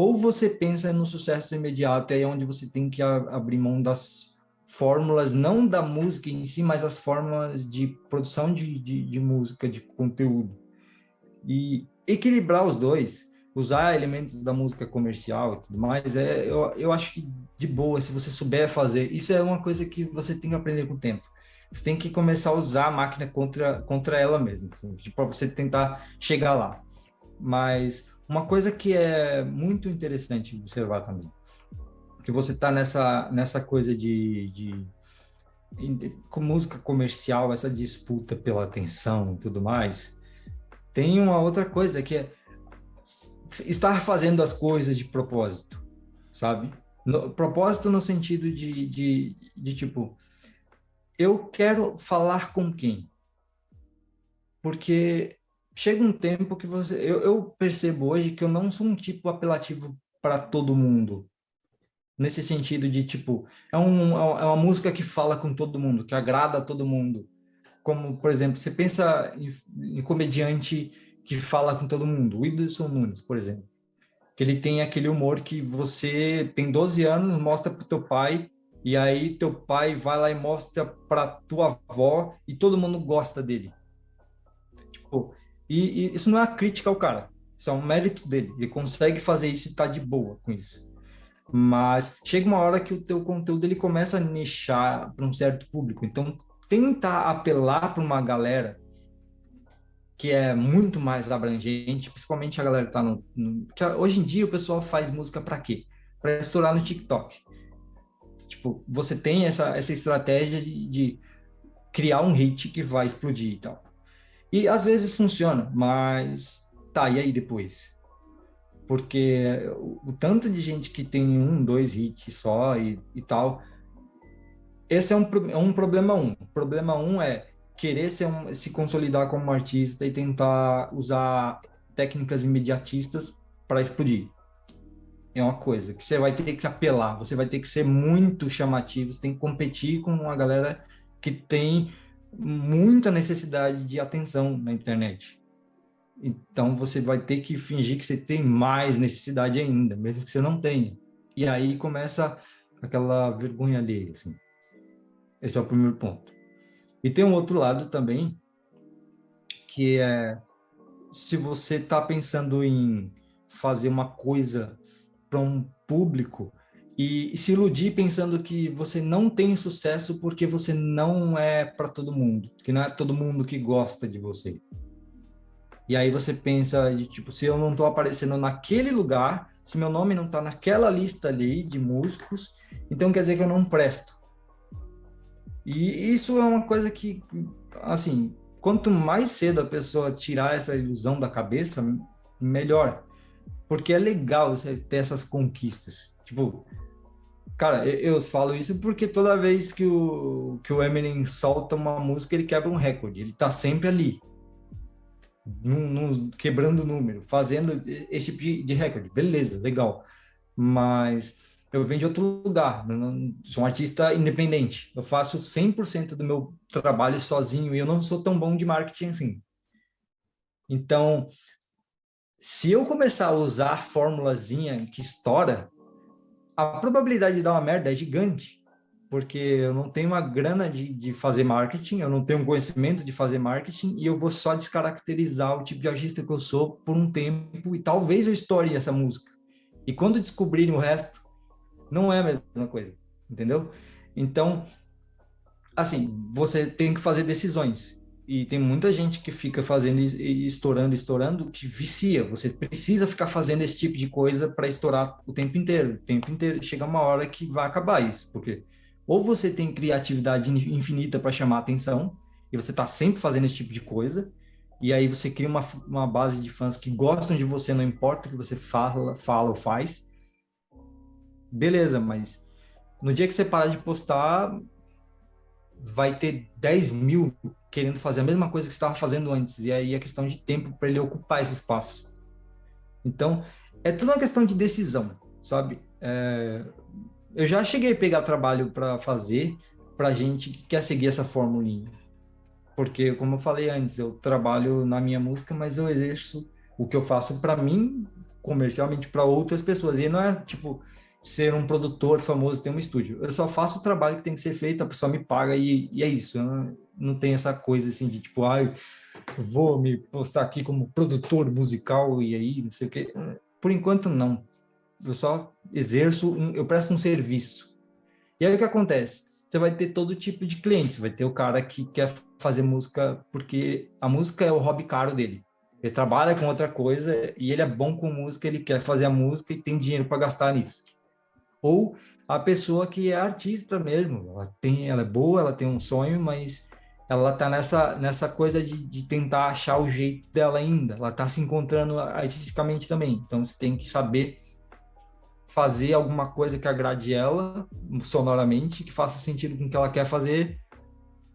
ou você pensa no sucesso imediato, é onde você tem que abrir mão das fórmulas, não da música em si, mas as fórmulas de produção de, de, de música, de conteúdo. E equilibrar os dois, usar elementos da música comercial e tudo mais, é, eu, eu acho que de boa, se você souber fazer, isso é uma coisa que você tem que aprender com o tempo. Você tem que começar a usar a máquina contra, contra ela mesma, assim, para você tentar chegar lá. Mas uma coisa que é muito interessante observar também, que você está nessa, nessa coisa de, de, de, com música comercial, essa disputa pela atenção e tudo mais, tem uma outra coisa que é estar fazendo as coisas de propósito, sabe? No, propósito no sentido de, de, de tipo, eu quero falar com quem? Porque chega um tempo que você. Eu, eu percebo hoje que eu não sou um tipo apelativo para todo mundo. Nesse sentido de, tipo, é, um, é uma música que fala com todo mundo, que agrada a todo mundo. Como, por exemplo, você pensa em, em comediante que fala com todo mundo, o Whindersson Nunes, por exemplo. Que ele tem aquele humor que você tem 12 anos, mostra pro teu pai, e aí teu pai vai lá e mostra para tua avó, e todo mundo gosta dele. Tipo, e, e, isso não é uma crítica ao cara, isso é um mérito dele. Ele consegue fazer isso e tá de boa com isso. Mas chega uma hora que o teu conteúdo ele começa a nichar para um certo público. Então, tenta apelar para uma galera que é muito mais abrangente, principalmente a galera que tá no, no que hoje em dia o pessoal faz música para quê? Para estourar no TikTok. Tipo, você tem essa essa estratégia de, de criar um hit que vai explodir e tal. E às vezes funciona, mas tá, e aí depois? Porque o, o tanto de gente que tem um, dois hits só e, e tal, esse é um, é um problema um. Problema um é querer um, se consolidar como artista e tentar usar técnicas imediatistas para explodir. É uma coisa que você vai ter que apelar, você vai ter que ser muito chamativo, você tem que competir com uma galera que tem muita necessidade de atenção na internet. Então você vai ter que fingir que você tem mais necessidade ainda, mesmo que você não tenha. E aí começa aquela vergonha ali, assim. Esse é o primeiro ponto. E tem um outro lado também, que é se você está pensando em fazer uma coisa para um público e, se iludir pensando que você não tem sucesso porque você não é para todo mundo, que não é todo mundo que gosta de você. E aí você pensa de tipo, se eu não estou aparecendo naquele lugar, se meu nome não está naquela lista ali de músicos, então quer dizer que eu não presto. E isso é uma coisa que, assim, quanto mais cedo a pessoa tirar essa ilusão da cabeça, melhor. Porque é legal você ter essas conquistas. Tipo, cara, eu, eu, falo isso porque toda vez que o, que o Eminem solta uma música, ele quebra um recorde. Ele tá sempre ali. Num, num, quebrando número, fazendo esse tipo de, de recorde. Beleza, legal. Mas eu venho de outro lugar, não, sou um artista independente. Eu faço 100% do meu trabalho sozinho e eu não sou tão bom de marketing assim. Então, se eu começar a usar a formulazinha que estoura, a probabilidade de dar uma merda é gigante, porque eu não tenho uma grana de, de fazer marketing, eu não tenho um conhecimento de fazer marketing e eu vou só descaracterizar o tipo de artista que eu sou por um tempo e talvez eu estoure essa música. E quando descobrirem o resto, não é a mesma coisa, entendeu? Então, assim, você tem que fazer decisões. E tem muita gente que fica fazendo e estourando, estourando, que vicia. Você precisa ficar fazendo esse tipo de coisa para estourar o tempo inteiro. O tempo inteiro. Chega uma hora que vai acabar isso. Porque ou você tem criatividade infinita para chamar atenção, e você está sempre fazendo esse tipo de coisa, e aí você cria uma, uma base de fãs que gostam de você, não importa o que você fala, fala ou faz, beleza, mas no dia que você parar de postar, vai ter 10 mil querendo fazer a mesma coisa que estava fazendo antes. E aí é questão de tempo para ele ocupar esse espaço. Então, é tudo uma questão de decisão, sabe? É... Eu já cheguei a pegar trabalho para fazer para gente que quer seguir essa formulinha. Porque, como eu falei antes, eu trabalho na minha música, mas eu exerço o que eu faço para mim, comercialmente, para outras pessoas. E não é tipo, ser um produtor famoso ter um estúdio. Eu só faço o trabalho que tem que ser feito, a pessoa me paga e, e é isso. Não, não tem essa coisa assim de tipo, ah, vou me postar aqui como produtor musical e aí, não sei o quê. Por enquanto, não. Eu só exerço, eu presto um serviço. E aí o que acontece? Você vai ter todo tipo de clientes. Vai ter o cara que quer fazer música porque a música é o hobby caro dele. Ele trabalha com outra coisa e ele é bom com música, ele quer fazer a música e tem dinheiro para gastar nisso ou a pessoa que é artista mesmo, ela tem, ela é boa, ela tem um sonho, mas ela tá nessa nessa coisa de, de tentar achar o jeito dela ainda, ela tá se encontrando artisticamente também, então você tem que saber fazer alguma coisa que agrade ela sonoramente, que faça sentido com o que ela quer fazer,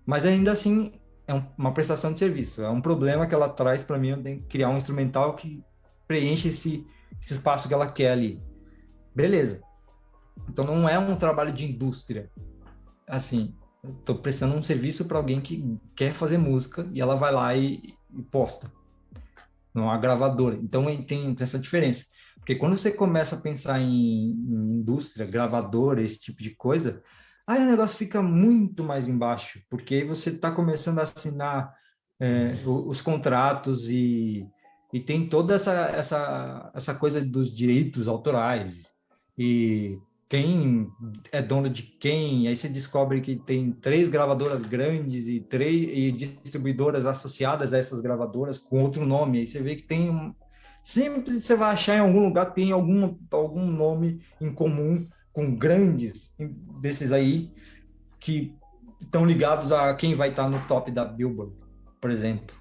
mas ainda assim é um, uma prestação de serviço, é um problema que ela traz para mim, eu tenho que criar um instrumental que preenche esse, esse espaço que ela quer ali. Beleza. Então não é um trabalho de indústria. Assim, estou prestando um serviço para alguém que quer fazer música e ela vai lá e, e posta. Não é uma gravadora. Então tem, tem essa diferença. Porque quando você começa a pensar em, em indústria, gravadora, esse tipo de coisa, aí o negócio fica muito mais embaixo, porque aí você está começando a assinar é, os contratos e, e tem toda essa, essa, essa coisa dos direitos autorais e quem é dono de quem, aí você descobre que tem três gravadoras grandes e três e distribuidoras associadas a essas gravadoras com outro nome, aí você vê que tem um, sempre você vai achar em algum lugar tem algum algum nome em comum com grandes desses aí que estão ligados a quem vai estar no top da Billboard, por exemplo,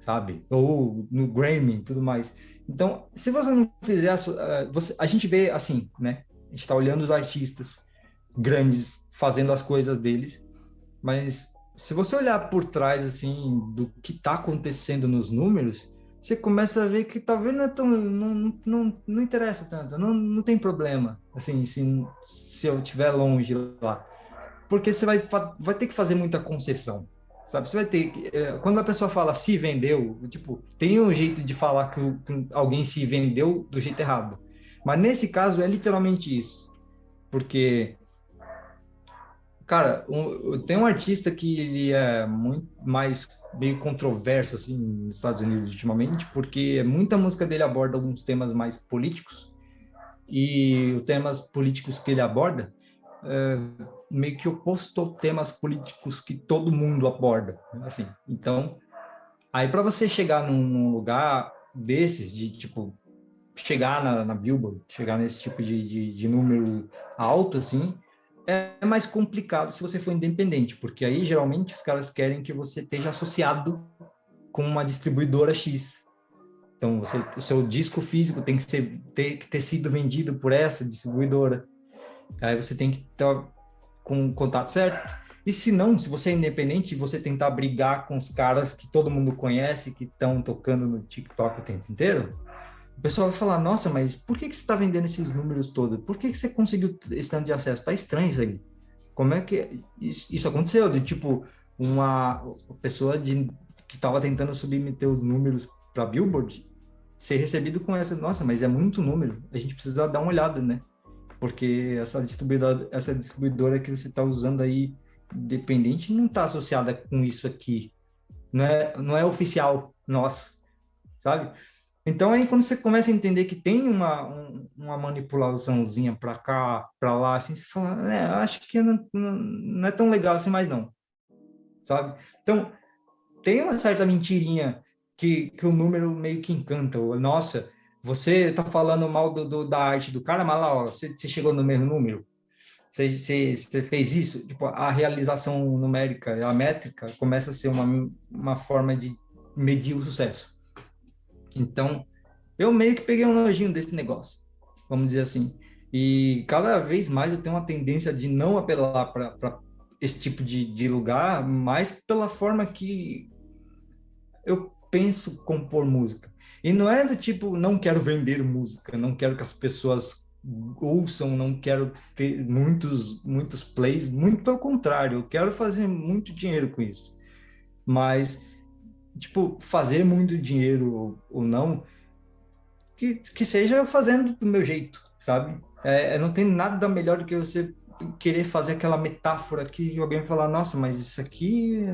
sabe? Ou no Grammy tudo mais. Então, se você não fizer, a, eh, você, a gente vê assim, né? A gente está olhando os artistas grandes fazendo as coisas deles, mas se você olhar por trás assim do que está acontecendo nos números, você começa a ver que talvez não é tão não, não, não interessa tanto, não, não tem problema, assim, se, se eu estiver longe lá, porque você vai, vai ter que fazer muita concessão, sabe? Você vai ter é, quando a pessoa fala se vendeu, tipo, tem um jeito de falar que, que alguém se vendeu do jeito errado. Mas nesse caso é literalmente isso. Porque, cara, um, tem um artista que ele é muito mais meio controverso assim nos Estados Unidos ultimamente, porque muita música dele aborda alguns temas mais políticos e os temas políticos que ele aborda é meio que oposto aos temas políticos que todo mundo aborda, assim. Então, aí para você chegar num lugar desses de tipo chegar na, na Billboard, chegar nesse tipo de, de, de número alto, assim, é mais complicado se você for independente, porque aí geralmente os caras querem que você esteja associado com uma distribuidora X. Então, você, o seu disco físico tem que, ser, ter, que ter sido vendido por essa distribuidora. Aí você tem que estar com o contato certo. E se não, se você é independente, você tentar brigar com os caras que todo mundo conhece, que estão tocando no TikTok o tempo inteiro, o pessoal vai falar, nossa, mas por que, que você está vendendo esses números todos? Por que, que você conseguiu esse tanto de acesso? Tá estranho isso aí. Como é que isso, aconteceu? De tipo, uma pessoa de, que estava tentando submeter os números para Billboard ser recebido com essa, nossa, mas é muito número, a gente precisa dar uma olhada, né? Porque essa distribuidora, essa distribuidora que você está usando aí, dependente, não está associada com isso aqui. Não é, não é oficial nossa, sabe? Então aí quando você começa a entender que tem uma, um, uma manipulaçãozinha para cá, para lá, assim, você fala, é, acho que não, não, não, é tão legal assim mais não, sabe? Então tem uma certa mentirinha que, que o número meio que encanta. Nossa, você tá falando mal do, do da arte do cara, mas lá, ó, você, você chegou no mesmo número? Você, você, você, fez isso? Tipo, a realização numérica, a métrica, começa a ser uma, uma forma de medir o sucesso. Então, eu meio que peguei um nojinho desse negócio, vamos dizer assim. E cada vez mais eu tenho uma tendência de não apelar para esse tipo de, de lugar, mas pela forma que eu penso compor música. E não é do tipo, não quero vender música, não quero que as pessoas ouçam, não quero ter muitos, muitos plays, muito pelo contrário, eu quero fazer muito dinheiro com isso. Mas tipo, fazer muito dinheiro ou não, que, que seja fazendo do meu jeito, sabe? É, é, não tem nada melhor do que você querer fazer aquela metáfora que alguém falar, nossa, mas isso aqui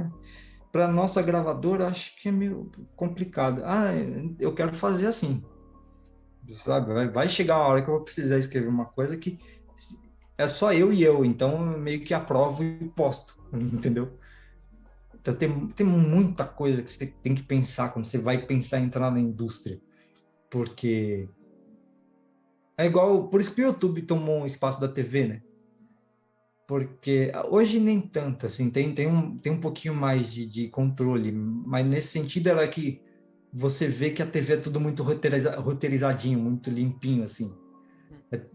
para nossa gravadora acho que é meio complicado. Ah, eu quero fazer assim. Sabe? Vai chegar a hora que eu vou precisar escrever uma coisa que é só eu e eu, então meio que aprovo e posto, entendeu? Então tem, tem muita coisa que você tem que pensar quando você vai pensar em entrar na indústria. Porque é igual, por isso que o YouTube tomou um espaço da TV, né? Porque hoje nem tanto, assim, tem, tem, um, tem um pouquinho mais de, de controle, mas nesse sentido era que você vê que a TV é tudo muito roteiriza, roteirizadinho, muito limpinho, assim.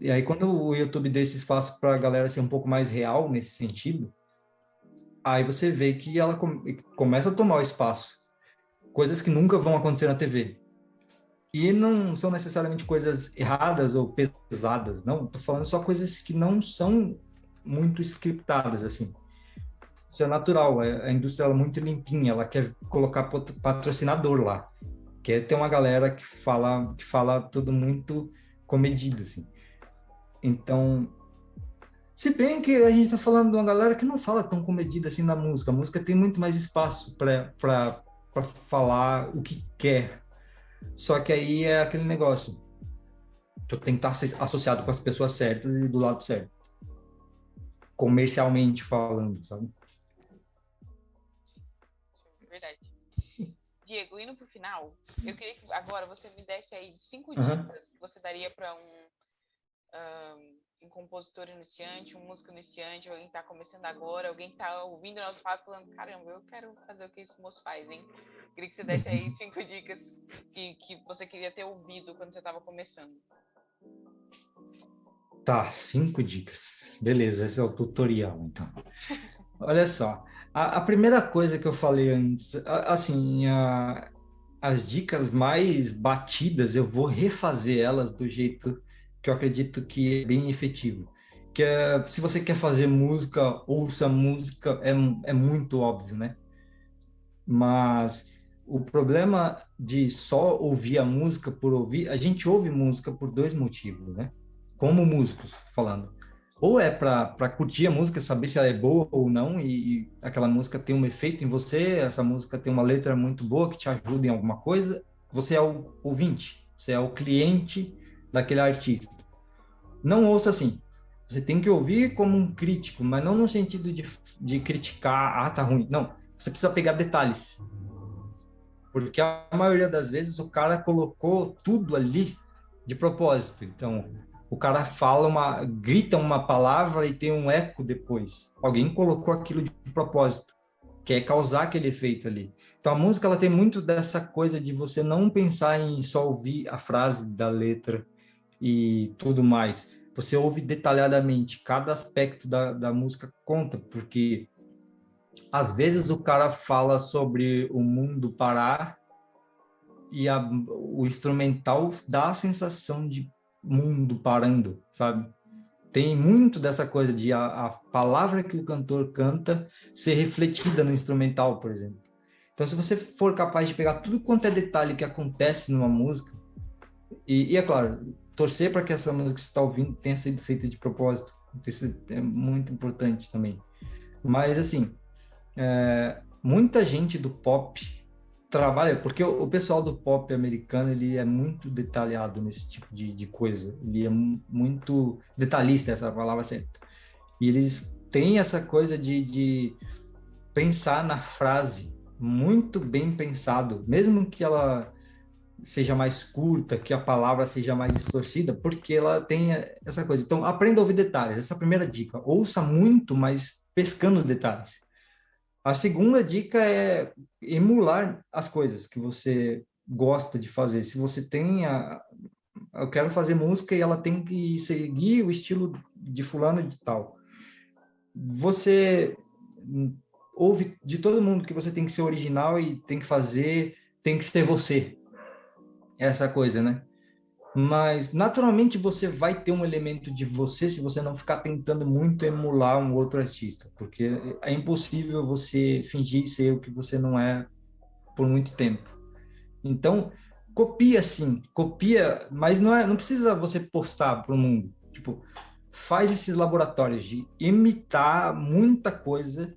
E aí quando o YouTube deu esse espaço para a galera ser um pouco mais real nesse sentido, aí você vê que ela começa a tomar o espaço. Coisas que nunca vão acontecer na TV. E não são necessariamente coisas erradas ou pesadas, não. Estou falando só coisas que não são muito scriptadas, assim. Isso é natural. É, a indústria é muito limpinha. Ela quer colocar patrocinador lá. Quer ter uma galera que fala, que fala tudo muito comedido, assim. Então, se bem que a gente está falando de uma galera que não fala tão comedida assim na música. A música tem muito mais espaço para falar o que quer. Só que aí é aquele negócio. Tu tem que estar tá associado com as pessoas certas e do lado certo. Comercialmente falando, sabe? Verdade. Diego, indo pro final, eu queria que agora você me desse aí cinco uhum. dicas que você daria para um, um um compositor iniciante, um músico iniciante, alguém está começando agora, alguém está ouvindo nosso papo falando, caramba, eu quero fazer o que esse moço faz, hein? Queria que você desse aí cinco dicas que, que você queria ter ouvido quando você estava começando. Tá, cinco dicas. Beleza, esse é o tutorial, então. Olha só, a, a primeira coisa que eu falei antes, a, assim, a, as dicas mais batidas, eu vou refazer elas do jeito que eu acredito que é bem efetivo. Que é, se você quer fazer música, ouça música, é, é muito óbvio, né? Mas o problema de só ouvir a música por ouvir, a gente ouve música por dois motivos, né? Como músicos falando. Ou é para curtir a música, saber se ela é boa ou não, e, e aquela música tem um efeito em você, essa música tem uma letra muito boa que te ajuda em alguma coisa. Você é o ouvinte, você é o cliente daquele artista. Não ouça assim. Você tem que ouvir como um crítico, mas não no sentido de, de criticar, ah, tá ruim. Não, você precisa pegar detalhes. Porque a maioria das vezes o cara colocou tudo ali de propósito. Então, O cara fala uma, grita uma palavra e tem um eco depois. Alguém colocou aquilo de propósito, quer causar aquele efeito ali. Então a música ela tem muito dessa coisa de você não pensar em só ouvir a frase da letra e tudo mais. Você ouve detalhadamente, cada aspecto da, da música conta, porque às vezes o cara fala sobre o mundo parar e a, o instrumental dá a sensação de mundo parando, sabe? Tem muito dessa coisa de a, a palavra que o cantor canta ser refletida no instrumental, por exemplo. Então, se você for capaz de pegar tudo quanto é detalhe que acontece numa música, e, e é claro, torcer para que essa música que você está ouvindo tenha sido feita de propósito, isso é muito importante também. Mas, assim, é, muita gente do pop trabalha, porque o, o, pessoal do pop americano, ele é muito detalhado nesse tipo de, de coisa, ele é muito detalhista, essa palavra certa. E eles têm essa coisa de, de pensar na frase, muito bem pensado, mesmo que ela seja mais curta, que a palavra seja mais distorcida, porque ela tem essa coisa. Então, aprenda a ouvir detalhes. Essa é a primeira dica. Ouça muito, mas pescando detalhes. A segunda dica é emular as coisas que você gosta de fazer. Se você tem a, eu quero fazer música e ela tem que seguir o estilo de fulano de tal. Você ouve de todo mundo que você tem que ser original e tem que fazer, tem que ser você. Essa coisa, né? mas naturalmente você vai ter um elemento de você se você não ficar tentando muito emular um outro artista, porque é impossível você fingir ser o que você não é por muito tempo. Então, copia sim, copia, mas não é, não precisa você postar para o mundo. Tipo, faz esses laboratórios de imitar muita coisa,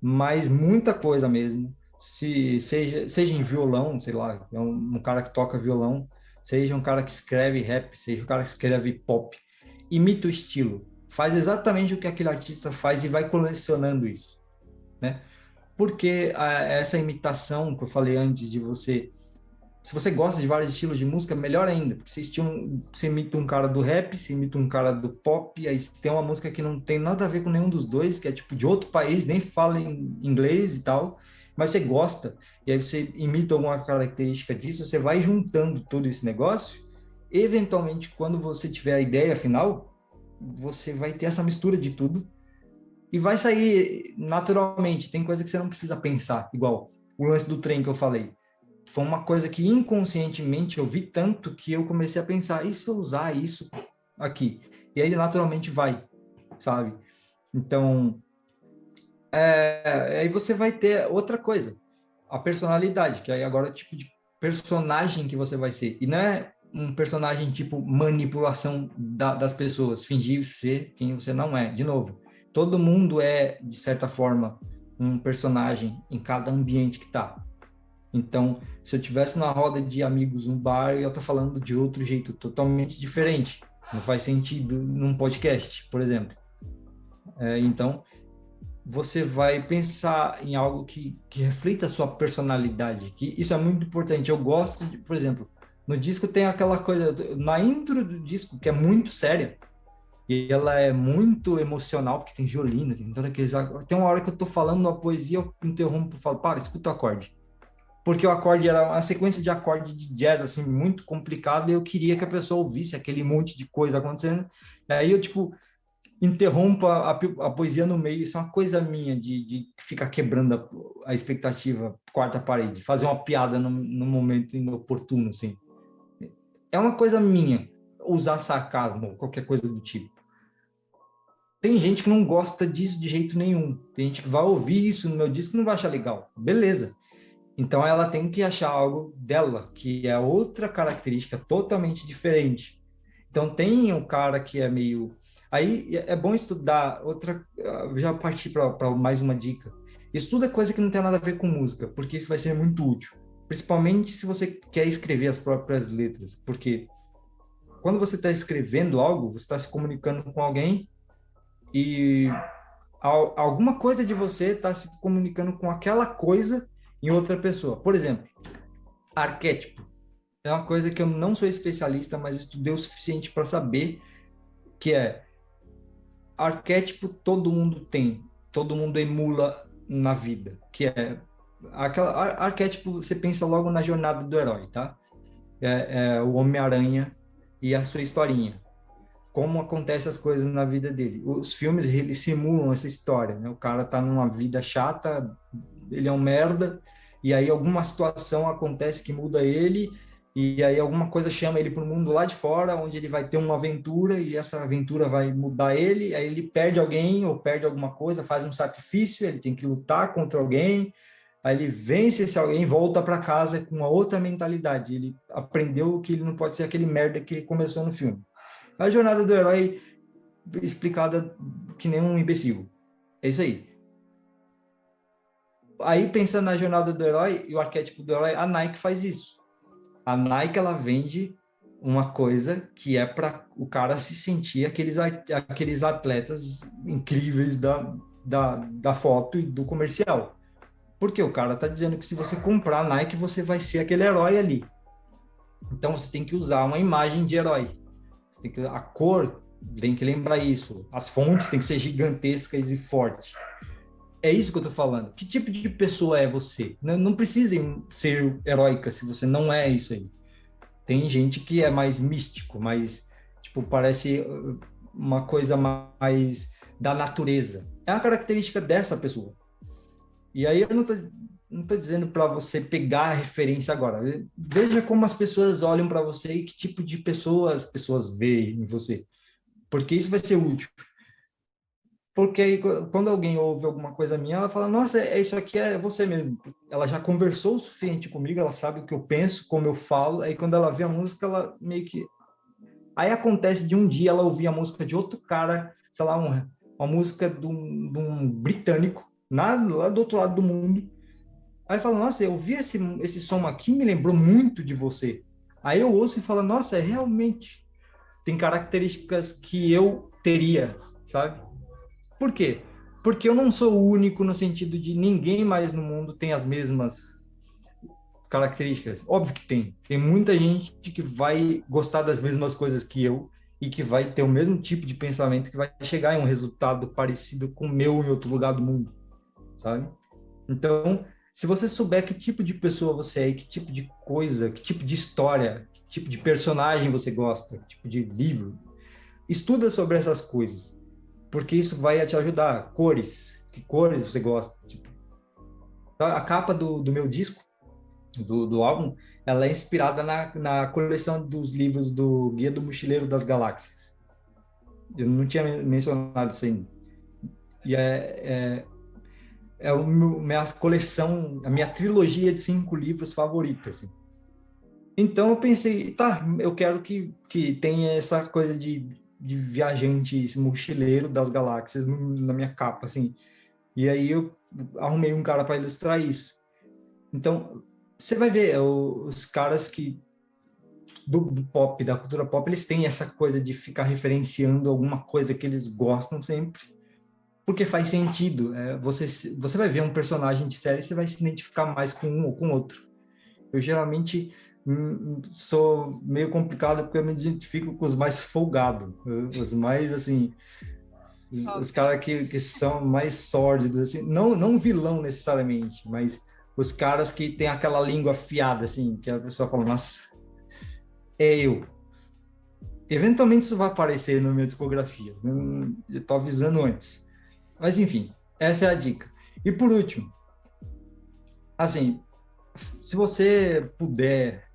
mas muita coisa mesmo. Se seja seja em violão, sei lá, é um, um cara que toca violão, seja um cara que escreve rap, seja um cara que escreve pop, imita o estilo, faz exatamente o que aquele artista faz e vai colecionando isso, né? Porque a, essa imitação que eu falei antes de você, se você gosta de vários estilos de música, melhor ainda, porque você, estilo, você imita um cara do rap, você imita um cara do pop, aí tem uma música que não tem nada a ver com nenhum dos dois, que é tipo de outro país, nem fala em inglês e tal, mas você gosta, e aí você imita alguma característica disso, você vai juntando todo esse negócio, eventualmente, quando você tiver a ideia final, você vai ter essa mistura de tudo e vai sair naturalmente. Tem coisa que você não precisa pensar, igual o lance do trem que eu falei. Foi uma coisa que inconscientemente eu vi tanto que eu comecei a pensar, e se eu usar isso aqui? E aí naturalmente vai, sabe? Então, é, aí você vai ter outra coisa, a personalidade, que aí agora é o tipo de personagem que você vai ser. E não é um personagem tipo manipulação da, das pessoas, fingir ser quem você não é. De novo, todo mundo é, de certa forma, um personagem em cada ambiente que tá. Então, se eu tivesse na roda de amigos um bar, eu tô falando de outro jeito, totalmente diferente. Não faz sentido num podcast, por exemplo. É, então, você vai pensar em algo que, que reflita a sua personalidade, que isso é muito importante. Eu gosto de, por exemplo, no disco tem aquela coisa, na intro do disco, que é muito séria, e ela é muito emocional, porque tem violino, tem toda aqueles... Tem uma hora que eu tô falando uma poesia, eu interrompo e falo, para, escuta o acorde. Porque o acorde era uma sequência de acorde de jazz, assim, muito complicado, e eu queria que a pessoa ouvisse aquele monte de coisa acontecendo. E aí eu, tipo, interrompa a, a, poesia no meio, isso é uma coisa minha de, de ficar quebrando a, a expectativa, quarta parede, fazer uma piada no, no, momento inoportuno, assim. É uma coisa minha, usar sarcasmo, qualquer coisa do tipo. Tem gente que não gosta disso de jeito nenhum. Tem gente que vai ouvir isso no meu disco e não vai achar legal. Beleza. Então ela tem que achar algo dela, que é outra característica totalmente diferente. Então tem um cara que é meio Aí é bom estudar outra, já partir para mais uma dica. Estuda coisa que não tem nada a ver com música, porque isso vai ser muito útil. Principalmente se você quer escrever as próprias letras, porque quando você está escrevendo algo, você está se comunicando com alguém e alguma coisa de você está se comunicando com aquela coisa em outra pessoa. Por exemplo, arquétipo. É uma coisa que eu não sou especialista, mas estudei o suficiente para saber que é arquétipo todo mundo tem, todo mundo emula na vida, que é aquela ar, arquétipo, você pensa logo na jornada do herói, tá? É, é o Homem-Aranha e a sua historinha. Como acontecem as coisas na vida dele. Os filmes, eles simulam essa história, né? O cara tá numa vida chata, ele é um merda, e aí alguma situação acontece que muda ele, e aí alguma coisa chama ele para o mundo lá de fora, onde ele vai ter uma aventura e essa aventura vai mudar ele, aí ele perde alguém ou perde alguma coisa, faz um sacrifício, ele tem que lutar contra alguém, aí ele vence esse alguém, volta para casa com uma outra mentalidade, ele aprendeu que ele não pode ser aquele merda que ele começou no filme. A jornada do herói explicada que nem um imbecil. É isso aí. Aí pensando na jornada do herói e o arquétipo do herói, a Nike faz isso a Nike ela vende uma coisa que é para o cara se sentir aqueles, aqueles atletas incríveis da, da, da foto e do comercial. Porque o cara tá dizendo que se você comprar Nike, você vai ser aquele herói ali. Então você tem que usar uma imagem de herói. Você tem que, a cor tem que lembrar isso. As fontes têm que ser gigantescas e fortes. É isso que eu tô falando. Que tipo de pessoa é você? Não, não precisa ser heróica se você não é isso aí. Tem gente que é mais místico, mais, tipo, parece uh, uma coisa mais da natureza. É uma característica dessa pessoa. E aí eu não tô, não tô dizendo para você pegar a referência agora. Veja como as pessoas olham para você e que tipo de pessoa as pessoas veem em você. Porque isso vai ser útil. Porque aí, quando alguém ouve alguma coisa minha, ela fala: Nossa, é, isso aqui é você mesmo. Ela já conversou o suficiente comigo, ela sabe o que eu penso, como eu falo. Aí, quando ela vê a música, ela meio que. Aí acontece de um dia ela ouvir a música de outro cara, sei lá, uma, uma música de um, de um britânico, lá, lá do outro lado do mundo. Aí fala: Nossa, eu ouvi esse, esse som aqui, me lembrou muito de você. Aí eu ouço e falo: Nossa, é realmente. Tem características que eu teria, sabe? Por quê? Porque eu não sou o único no sentido de ninguém mais no mundo tem as mesmas características. Óbvio que tem. Tem muita gente que vai gostar das mesmas coisas que eu e que vai ter o mesmo tipo de pensamento que vai chegar em um resultado parecido com o meu em outro lugar do mundo, sabe? Então, se você souber que tipo de pessoa você é, que tipo de coisa, que tipo de história, que tipo de personagem você gosta, que tipo de livro, estuda sobre essas coisas porque isso vai te ajudar. Cores, que cores você gosta? Tipo, a capa do, do meu disco, do, do álbum, ela é inspirada na, na coleção dos livros do Guia do Mochileiro das Galáxias. Eu não tinha mencionado isso ainda. E é, é, é a minha coleção, a minha trilogia de cinco livros favoritas. Assim. Então eu pensei, tá, eu quero que, que tenha essa coisa de de viajante mochileiro das galáxias na minha capa, assim. E aí eu arrumei um cara para ilustrar isso. Então, você vai ver os caras que do, do, pop, da cultura pop, eles têm essa coisa de ficar referenciando alguma coisa que eles gostam sempre, porque faz sentido. É, você, você vai ver um personagem de série, você vai se identificar mais com um ou com outro. Eu geralmente sou meio complicado porque eu me identifico com os mais folgados, os mais assim, os, os caras que, que são mais sórdidos, assim, não, não vilão necessariamente, mas os caras que tem aquela língua afiada, assim, que a pessoa fala, nossa, é eu. Eventualmente isso vai aparecer na minha discografia, eu tô avisando antes. Mas enfim, essa é a dica. E por último, assim, se você puder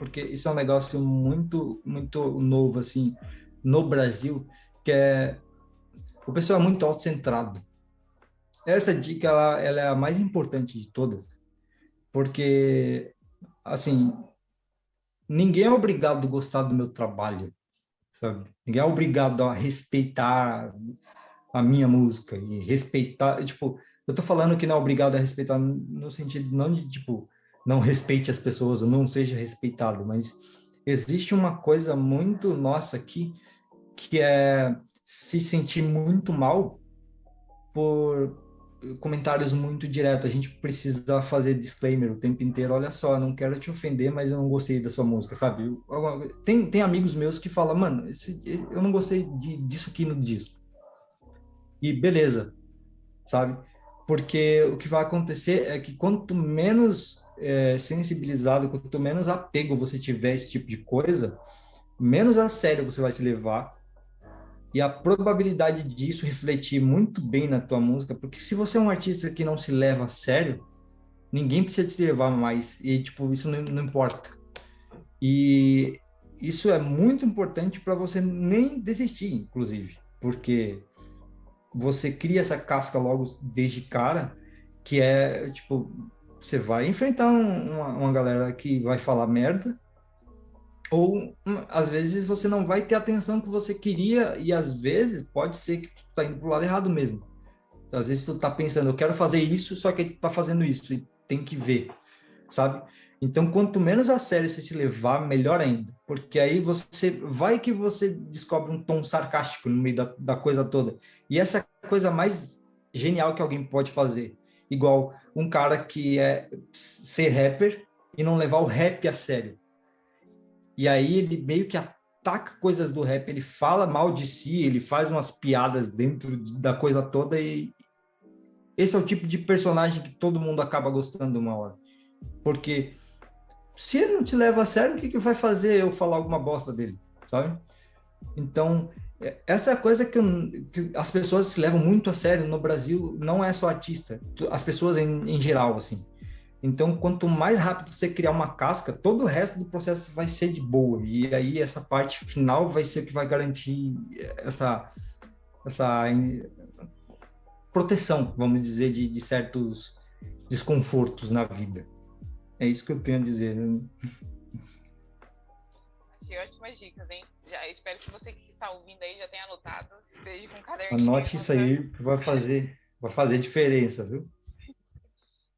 porque isso é um negócio muito, muito novo, assim, no Brasil, que é o pessoal é muito autocentrado. Essa dica, ela, ela é a mais importante de todas, porque, assim, ninguém é obrigado a gostar do meu trabalho, sabe? Ninguém é obrigado a respeitar a minha música e respeitar, tipo, eu tô falando que não é obrigado a respeitar no sentido não de, tipo, não respeite as pessoas, não seja respeitado, mas existe uma coisa muito nossa aqui, que é se sentir muito mal por comentários muito diretos. A gente precisa fazer disclaimer o tempo inteiro. Olha só, não quero te ofender, mas eu não gostei da sua música, sabe? Tem, tem amigos meus que falam, mano, esse, eu não gostei de, disso aqui no disco. E beleza, sabe? Porque o que vai acontecer é que quanto menos é, sensibilizado, quanto menos apego você tiver a esse tipo de coisa, menos a sério você vai se levar e a probabilidade disso refletir muito bem na tua música, porque se você é um artista que não se leva a sério, ninguém precisa te levar mais, e tipo, isso não, não importa. E isso é muito importante para você nem desistir, inclusive, porque você cria essa casca logo desde cara, que é, tipo, você vai enfrentar um, uma, uma galera que vai falar merda, ou hum, às vezes você não vai ter a atenção que você queria e às vezes pode ser que tu tá indo pro lado errado mesmo. Às vezes tu tá pensando, eu quero fazer isso, só que tu tá fazendo isso e tem que ver, sabe? Então, quanto menos a sério você se levar, melhor ainda, porque aí você vai que você descobre um tom sarcástico no meio da, da coisa toda. E essa é a coisa mais genial que alguém pode fazer. Igual um cara que é ser rapper e não levar o rap a sério e aí ele meio que ataca coisas do rap, ele fala mal de si, ele faz umas piadas dentro da coisa toda e esse é o tipo de personagem que todo mundo acaba gostando uma hora. Porque se ele não te leva a sério, o que, que vai fazer eu falar alguma bosta dele, sabe? Então, essa é a coisa que, que, as pessoas se levam muito a sério no Brasil, não é só artista, as pessoas em, em geral, assim. Então, quanto mais rápido você criar uma casca, todo o resto do processo vai ser de boa. E aí, essa parte final vai ser que vai garantir essa, essa proteção, vamos dizer, de, de certos desconfortos na vida. É isso que eu tenho a dizer. Achei ótimas dicas, hein? Já espero que você que está ouvindo aí já tenha anotado, esteja com um caderno. Anote isso aí, que vai fazer, vai fazer diferença, viu?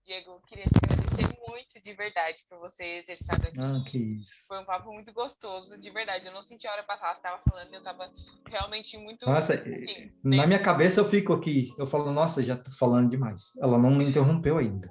Diego, queria te agradecer muito de verdade por você ter estado aqui. Ah, que isso. Foi um papo muito gostoso, de verdade. Eu não senti a hora passar, você estava falando, eu estava realmente muito. Nossa, assim, na minha cabeça eu fico aqui, eu falo, nossa, já tô falando demais. Ela não me interrompeu ainda.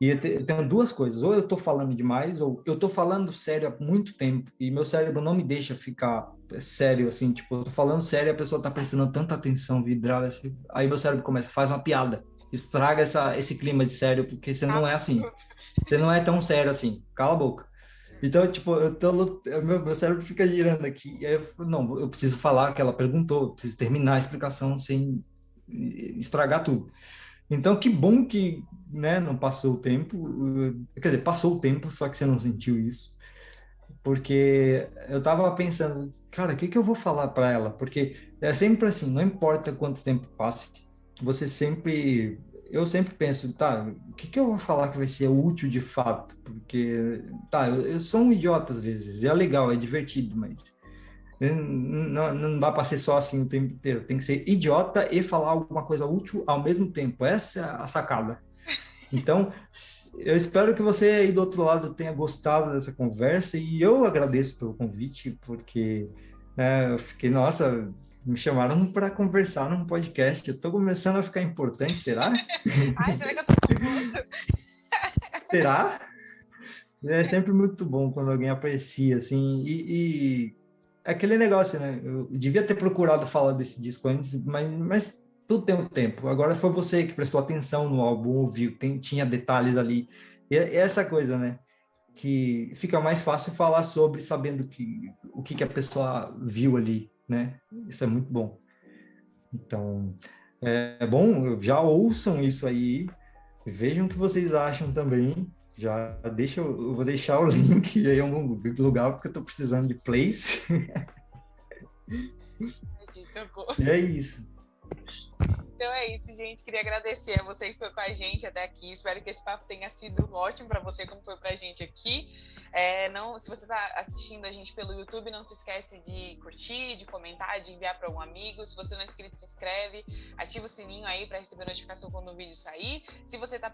E eu, te, eu tenho duas coisas, ou eu tô falando demais, ou eu tô falando sério há muito tempo, e meu cérebro não me deixa ficar sério, assim, tipo, eu tô falando sério e a pessoa tá prestando tanta atenção, vidrada, assim, aí meu cérebro começa, faz uma piada estraga essa, esse clima de sério, porque você não é assim. Você não é tão sério assim. Cala a boca. Então, tipo, eu tô, meu, meu cérebro fica girando aqui. E aí eu, não, eu preciso falar que ela perguntou, preciso terminar a explicação sem estragar tudo. Então, que bom que né, não passou o tempo. Quer dizer, passou o tempo, só que você não sentiu isso. Porque eu tava pensando, cara, o que, que eu vou falar para ela? Porque é sempre assim, não importa quanto tempo passe, você sempre eu sempre penso, tá, o que, que eu vou falar que vai ser útil de fato? Porque, tá, eu, eu sou um idiota às vezes, é legal, é divertido, mas não, não dá para ser só assim o tempo inteiro. Tem que ser idiota e falar alguma coisa útil ao mesmo tempo. Essa é a sacada. Então, eu espero que você aí do outro lado tenha gostado dessa conversa e eu agradeço pelo convite, porque né, eu fiquei, nossa, me chamaram para conversar num podcast. Eu tô começando a ficar importante, será? Ai, será que eu tô famoso? será? É sempre muito bom quando alguém aprecia, assim, e, e é aquele negócio, né? Eu devia ter procurado falar desse disco antes, mas, mas tudo tem um tempo. Agora foi você que prestou atenção no álbum, ouviu, tem, tinha detalhes ali. E é essa coisa, né? Que fica mais fácil falar sobre sabendo que, o que, que a pessoa viu ali, né? Isso é muito bom. Então, é bom, já ouçam isso aí, vejam o que vocês acham também. Já deixa, eu vou deixar o link aí em algum lugar, porque eu estou precisando de plays. e é isso. Então é isso, gente. Queria agradecer a você que foi com a gente até aqui. Espero que esse papo tenha sido ótimo para você, como foi para a gente aqui. É, não, se você está assistindo a gente pelo YouTube, não se esquece de curtir, de comentar, de enviar para um amigo. Se você não é inscrito, se inscreve, ativa o sininho aí para receber notificação quando o vídeo sair. Se você está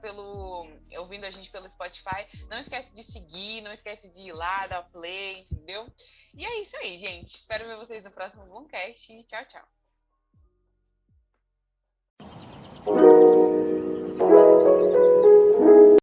ouvindo a gente pelo Spotify, não esquece de seguir, não esquece de ir lá, dar play, entendeu? E é isso aí, gente. Espero ver vocês no próximo Boomcast. Tchau, tchau.